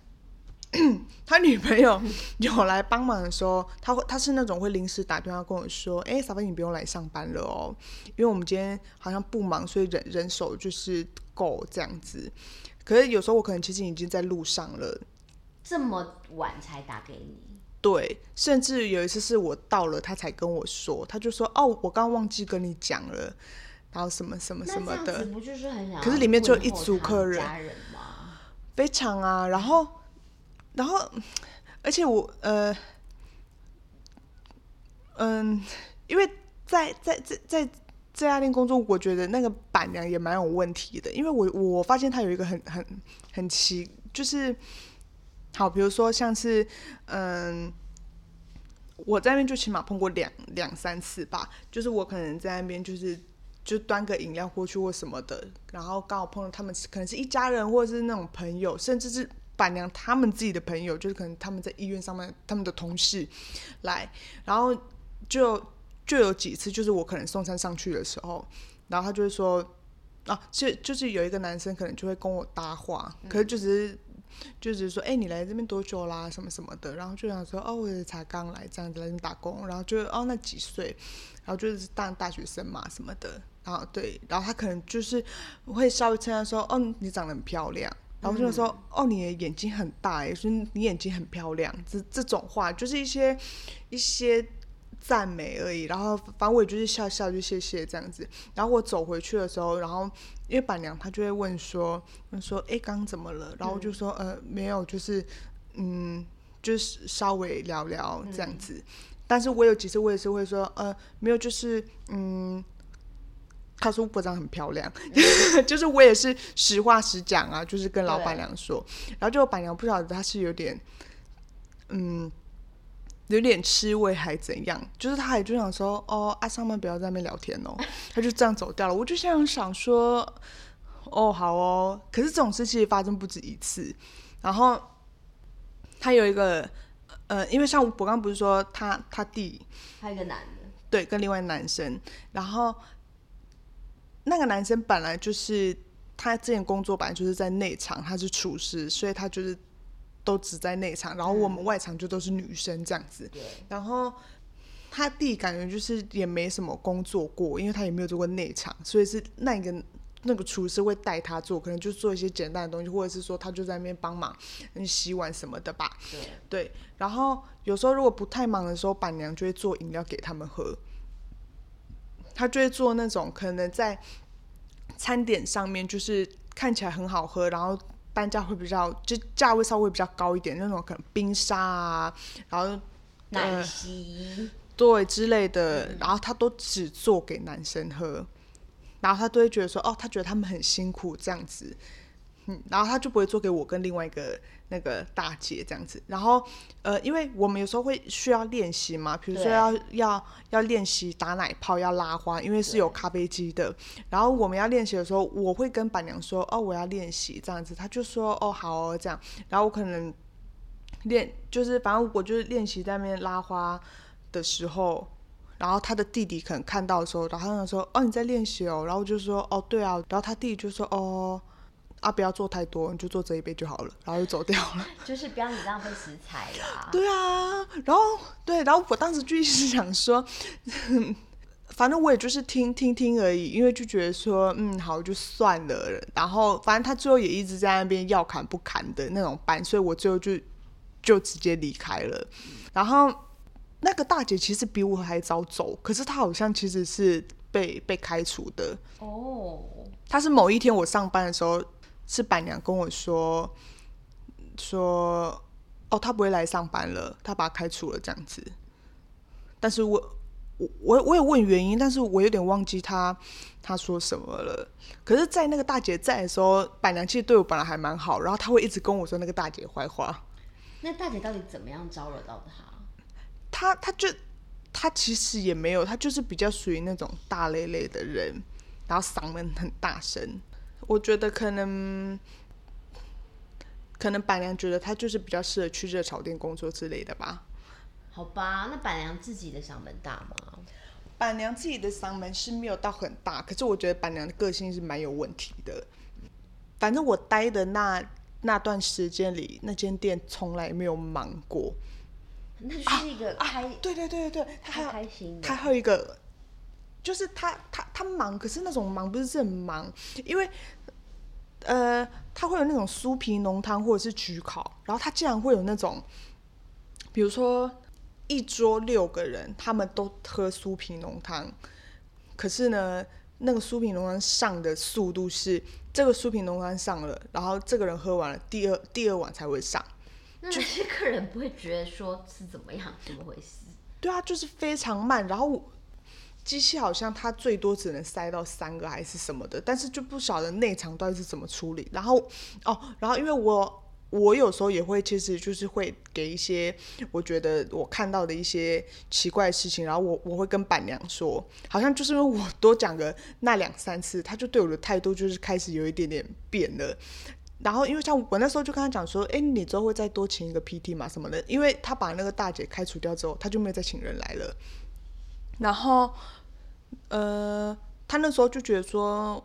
(clears throat) 他女朋友有来帮忙的时候，他会他是那种会临时打电话跟我说：“哎，小芬你不用来上班了哦，因为我们今天好像不忙，所以人人手就是够这样子。”可是有时候我可能其实已经在路上了，这么晚才打给你。对，甚至有一次是我到了，他才跟我说，他就说：“哦，我刚忘记跟你讲了，然后什么什么什么的。”不就是很想？可是里面就一组客人，家人吗？非常啊，然后。然后，而且我呃，嗯，因为在在在在这家店工作，我觉得那个板娘也蛮有问题的。因为我我发现她有一个很很很奇，就是好，比如说像是嗯，我在那边就起码碰过两两三次吧。就是我可能在那边就是就端个饮料过去或什么的，然后刚好碰到他们，可能是一家人或者是那种朋友，甚至是。板娘他们自己的朋友，就是可能他们在医院上面，他们的同事来，然后就就有几次，就是我可能送餐上去的时候，然后他就会说，啊，就就是有一个男生可能就会跟我搭话，可是就只是就只是说，哎，你来这边多久啦，什么什么的，然后就想说，哦，我也才刚来这样子来打工，然后就哦，那几岁，然后就是当大学生嘛什么的，然后对，然后他可能就是会稍微称赞说，哦，你长得很漂亮。然后就说：“哦，你的眼睛很大哎，说你眼睛很漂亮。”这这种话就是一些一些赞美而已。然后反正我也就是笑笑就谢谢这样子。然后我走回去的时候，然后因为板娘她就会问说：“问说哎，刚怎么了？”然后我就说：“呃，没有，就是嗯，就是稍微聊聊这样子。”但是我有几次我也是会说：“呃，没有，就是嗯。”他说部长很漂亮，(laughs) 就是我也是实话实讲啊，就是跟老板娘说，然后就板娘不晓得他是有点，嗯，有点吃味还怎样，就是他也就想说，哦，啊上班不要在那边聊天哦，(laughs) 他就这样走掉了。我就想想说，哦好哦，可是这种事情发生不止一次。然后他有一个，呃，因为像我刚刚不是说他他弟，还有一个男的，对，跟另外男生，然后。那个男生本来就是他之前工作本来就是在内场，他是厨师，所以他就是都只在内场，然后我们外场就都是女生这样子。然后他弟感觉就是也没什么工作过，因为他也没有做过内场，所以是那个那个厨师会带他做，可能就做一些简单的东西，或者是说他就在那边帮忙洗碗什么的吧。对。对。然后有时候如果不太忙的时候，板娘就会做饮料给他们喝。他就会做那种可能在餐点上面就是看起来很好喝，然后单价会比较就价位稍微比较高一点那种，可能冰沙啊，然后奶昔对之类的，然后他都只做给男生喝，然后他都会觉得说哦，他觉得他们很辛苦这样子。嗯，然后他就不会做给我跟另外一个那个大姐这样子。然后，呃，因为我们有时候会需要练习嘛，比如说要要要练习打奶泡，要拉花，因为是有咖啡机的。然后我们要练习的时候，我会跟板娘说：“哦，我要练习这样子。”他就说：“哦，好哦，这样。”然后我可能练，就是反正我就是练习在那边拉花的时候，然后他的弟弟可能看到的时候，然后他说：“哦，你在练习哦。”然后我就说：“哦，对啊。”然后他弟弟就说：“哦。”啊，不要做太多，你就做这一杯就好了，然后就走掉了。(laughs) 就是不要你浪费食材啦。对啊，然后对，然后我当时就一直想说，(laughs) 反正我也就是听听听而已，因为就觉得说，嗯，好就算了。然后反正他最后也一直在那边要砍不砍的那种班，所以我最后就就直接离开了。然后那个大姐其实比我还早走，可是她好像其实是被被开除的。哦，她是某一天我上班的时候。是板娘跟我说，说，哦，他不会来上班了，他把他开除了这样子。但是我，我我我有问原因，但是我有点忘记他他说什么了。可是，在那个大姐在的时候，板娘其实对我本来还蛮好，然后他会一直跟我说那个大姐坏话。那大姐到底怎么样招惹到他？他他就他其实也没有，他就是比较属于那种大咧咧的人，然后嗓门很大声。我觉得可能可能板娘觉得他就是比较适合去热炒店工作之类的吧。好吧，那板娘自己的嗓门大吗？板娘自己的嗓门是没有到很大，可是我觉得板娘的个性是蛮有问题的。反正我待的那那段时间里，那间店从来没有忙过。那就是一个开，对对对对对，他开心。他还有一个，就是他他他忙，可是那种忙不是很忙，因为呃，他会有那种酥皮浓汤或者是焗烤，然后他竟然会有那种，比如说。一桌六个人，他们都喝酥皮浓汤，可是呢，那个酥皮浓汤上的速度是这个酥皮浓汤上了，然后这个人喝完了，第二第二碗才会上。那那些客人不会觉得说是怎么样，怎么回事？对啊，就是非常慢，然后机器好像它最多只能塞到三个还是什么的，但是就不晓得内场到底是怎么处理。然后哦，然后因为我。我有时候也会，其实就是会给一些我觉得我看到的一些奇怪的事情，然后我我会跟板娘说，好像就是因为我多讲个那两三次，他就对我的态度就是开始有一点点变了。然后因为像我那时候就跟他讲说，哎，你之后会再多请一个 PT 嘛什么的，因为他把那个大姐开除掉之后，他就没有再请人来了。然后，呃，他那时候就觉得说。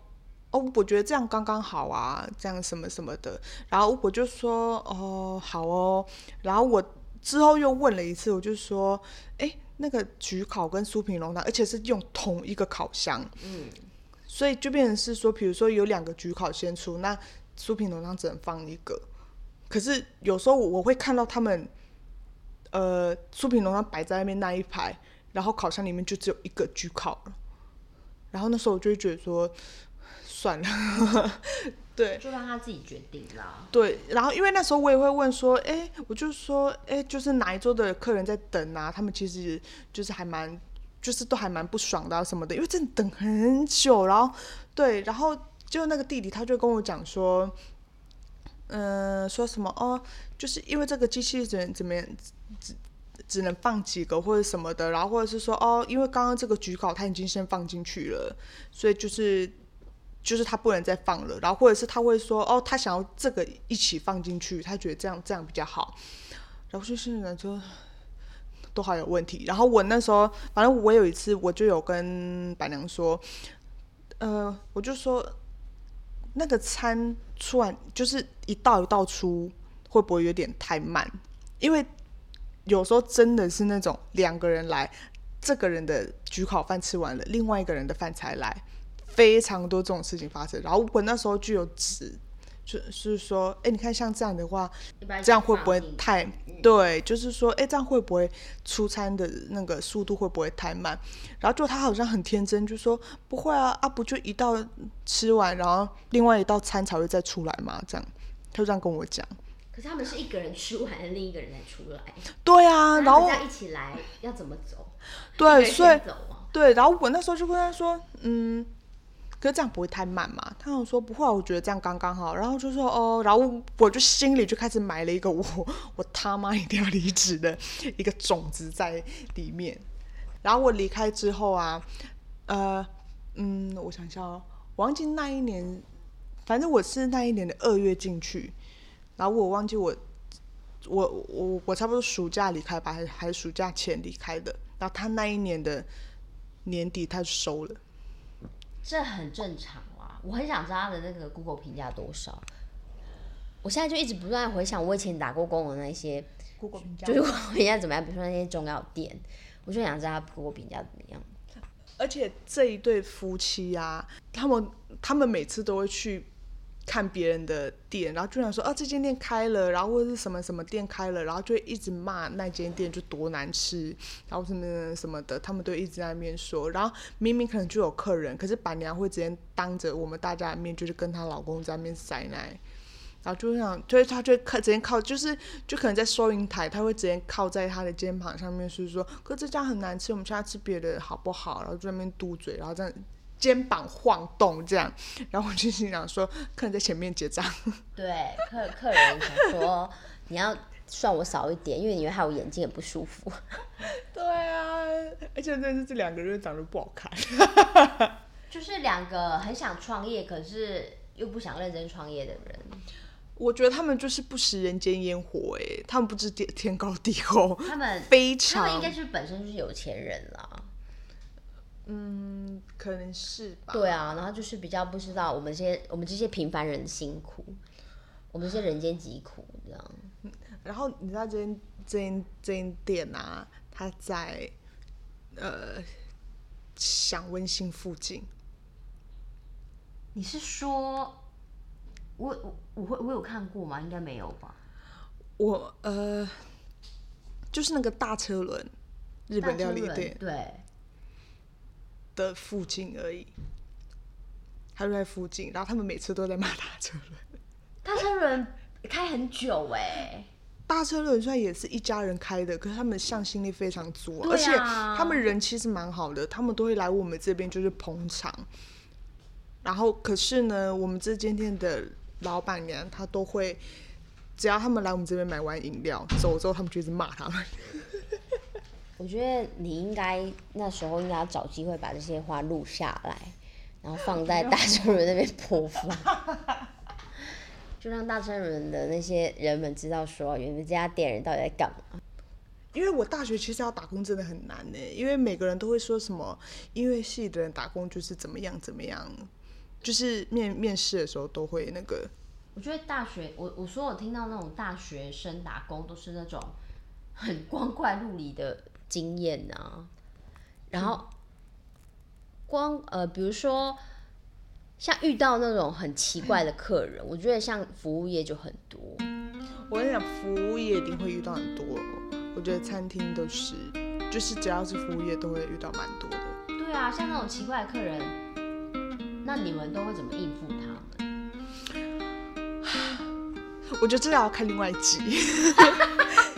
哦，我觉得这样刚刚好啊，这样什么什么的。然后我就说，哦，好哦。然后我之后又问了一次，我就说，哎，那个焗烤跟酥皮浓汤，而且是用同一个烤箱，嗯，所以就变成是说，比如说有两个焗烤先出，那酥皮浓汤只能放一个。可是有时候我会看到他们，呃，酥皮浓汤摆在那边那一排，然后烤箱里面就只有一个焗烤了。然后那时候我就会觉得说。算了，(laughs) 对，就让他自己决定啦。对，然后因为那时候我也会问说，哎，我就说，哎，就是哪一桌的客人在等啊？他们其实就是还蛮，就是都还蛮不爽的什么的，因为真的等很久。然后，对，然后就那个弟弟他就跟我讲说，嗯，说什么哦，就是因为这个机器人怎么样，只能放几个或者什么的，然后或者是说哦，因为刚刚这个举稿他已经先放进去了，所以就是。就是他不能再放了，然后或者是他会说，哦，他想要这个一起放进去，他觉得这样这样比较好。然后就是来说都好有问题。然后我那时候，反正我有一次我就有跟板娘说，呃，我就说那个餐出完就是一道一道出，会不会有点太慢？因为有时候真的是那种两个人来，这个人的焗烤饭吃完了，另外一个人的饭才来。非常多这种事情发生，然后我那时候就有指，就是说，哎，你看像这样的话，这样会不会太对？就是说，哎，这样会不会出餐的那个速度会不会太慢？然后就他好像很天真，就说不会啊，啊不就一道吃完，然后另外一道餐才会再出来嘛？这样，他就这样跟我讲。可是他们是一个人吃完，另一个人再出来。(laughs) 对啊，然后这样一起来要怎么走？(laughs) 对，所以对，然后我那时候就跟他说，嗯。可是这样不会太慢嘛？他有说不会，我觉得这样刚刚好。然后就说哦，然后我就心里就开始埋了一个我我他妈一定要离职的一个种子在里面。然后我离开之后啊，呃，嗯，我想一下哦，忘记那一年，反正我是那一年的二月进去，然后我忘记我我我我差不多暑假离开吧，还还是暑假前离开的。然后他那一年的年底他就收了。这很正常啊！我很想知道他的那个 Google 评价多少。我现在就一直不断回想我以前打过工的那些 Google 评价，就是 Google 评价怎么样？比如说那些中药店，我就想知道他 Google 评价怎么样。而且这一对夫妻啊，他们他们每次都会去。看别人的店，然后就想说，哦，这间店开了，然后或者是什么什么店开了，然后就一直骂那间店就多难吃，然后什么什么的，他们都一直在那边说。然后明明可能就有客人，可是板娘会直接当着我们大家的面，就是跟她老公在那边塞奶。然后就想，就是她就靠直接靠，就是就可能在收银台，她会直接靠在他的肩膀上面，是说，哥这家很难吃，我们下次吃别的好不好？然后在那边嘟嘴，然后这样肩膀晃动这样，然后我就心想说，客人在前面结账。(laughs) 对，客客人想说你要算我少一点，因为你会害我眼睛很不舒服。(laughs) 对啊，而且真的是这两个人长得不好看。(laughs) 就是两个很想创业，可是又不想认真创业的人。我觉得他们就是不食人间烟火哎，他们不知天天高地厚，他们非常，他们应该是本身就是有钱人啦。嗯，可能是吧。对啊，然后就是比较不知道我们这些我们这些平凡人的辛苦，我们这些人间疾苦这样。(laughs) 然后你知道这间这间这间店啊，它在呃享温馨附近。你是说？我我我会我有看过吗？应该没有吧。我呃，就是那个大车轮日本料理店对的附近而已，他就在附近，然后他们每次都在骂大车轮。大车轮开很久哎，大车轮虽然也是一家人开的，可是他们向心力非常足，而且他们人其实蛮好的，他们都会来我们这边就是捧场。然后可是呢，我们这间店的。老板娘她都会，只要他们来我们这边买完饮料走之后，他们就一直骂他们。我觉得你应该那时候应该要找机会把这些话录下来，然后放在大车轮 (laughs) 那边播放，就让大车轮的那些人们知道说，你们这家店人到底在干嘛。因为我大学其实要打工真的很难呢，因为每个人都会说什么音乐系的人打工就是怎么样怎么样。就是面面试的时候都会那个，我觉得大学我我说我听到那种大学生打工都是那种很光怪陆离的经验啊，然后光呃比如说像遇到那种很奇怪的客人，我觉得像服务业就很多。我跟你讲，服务业一定会遇到很多，我觉得餐厅都是，就是只要是服务业都会遇到蛮多的。对啊，像那种奇怪的客人。那你们都会怎么应付他们？(sighs) 我觉得这要看另外一集。(laughs)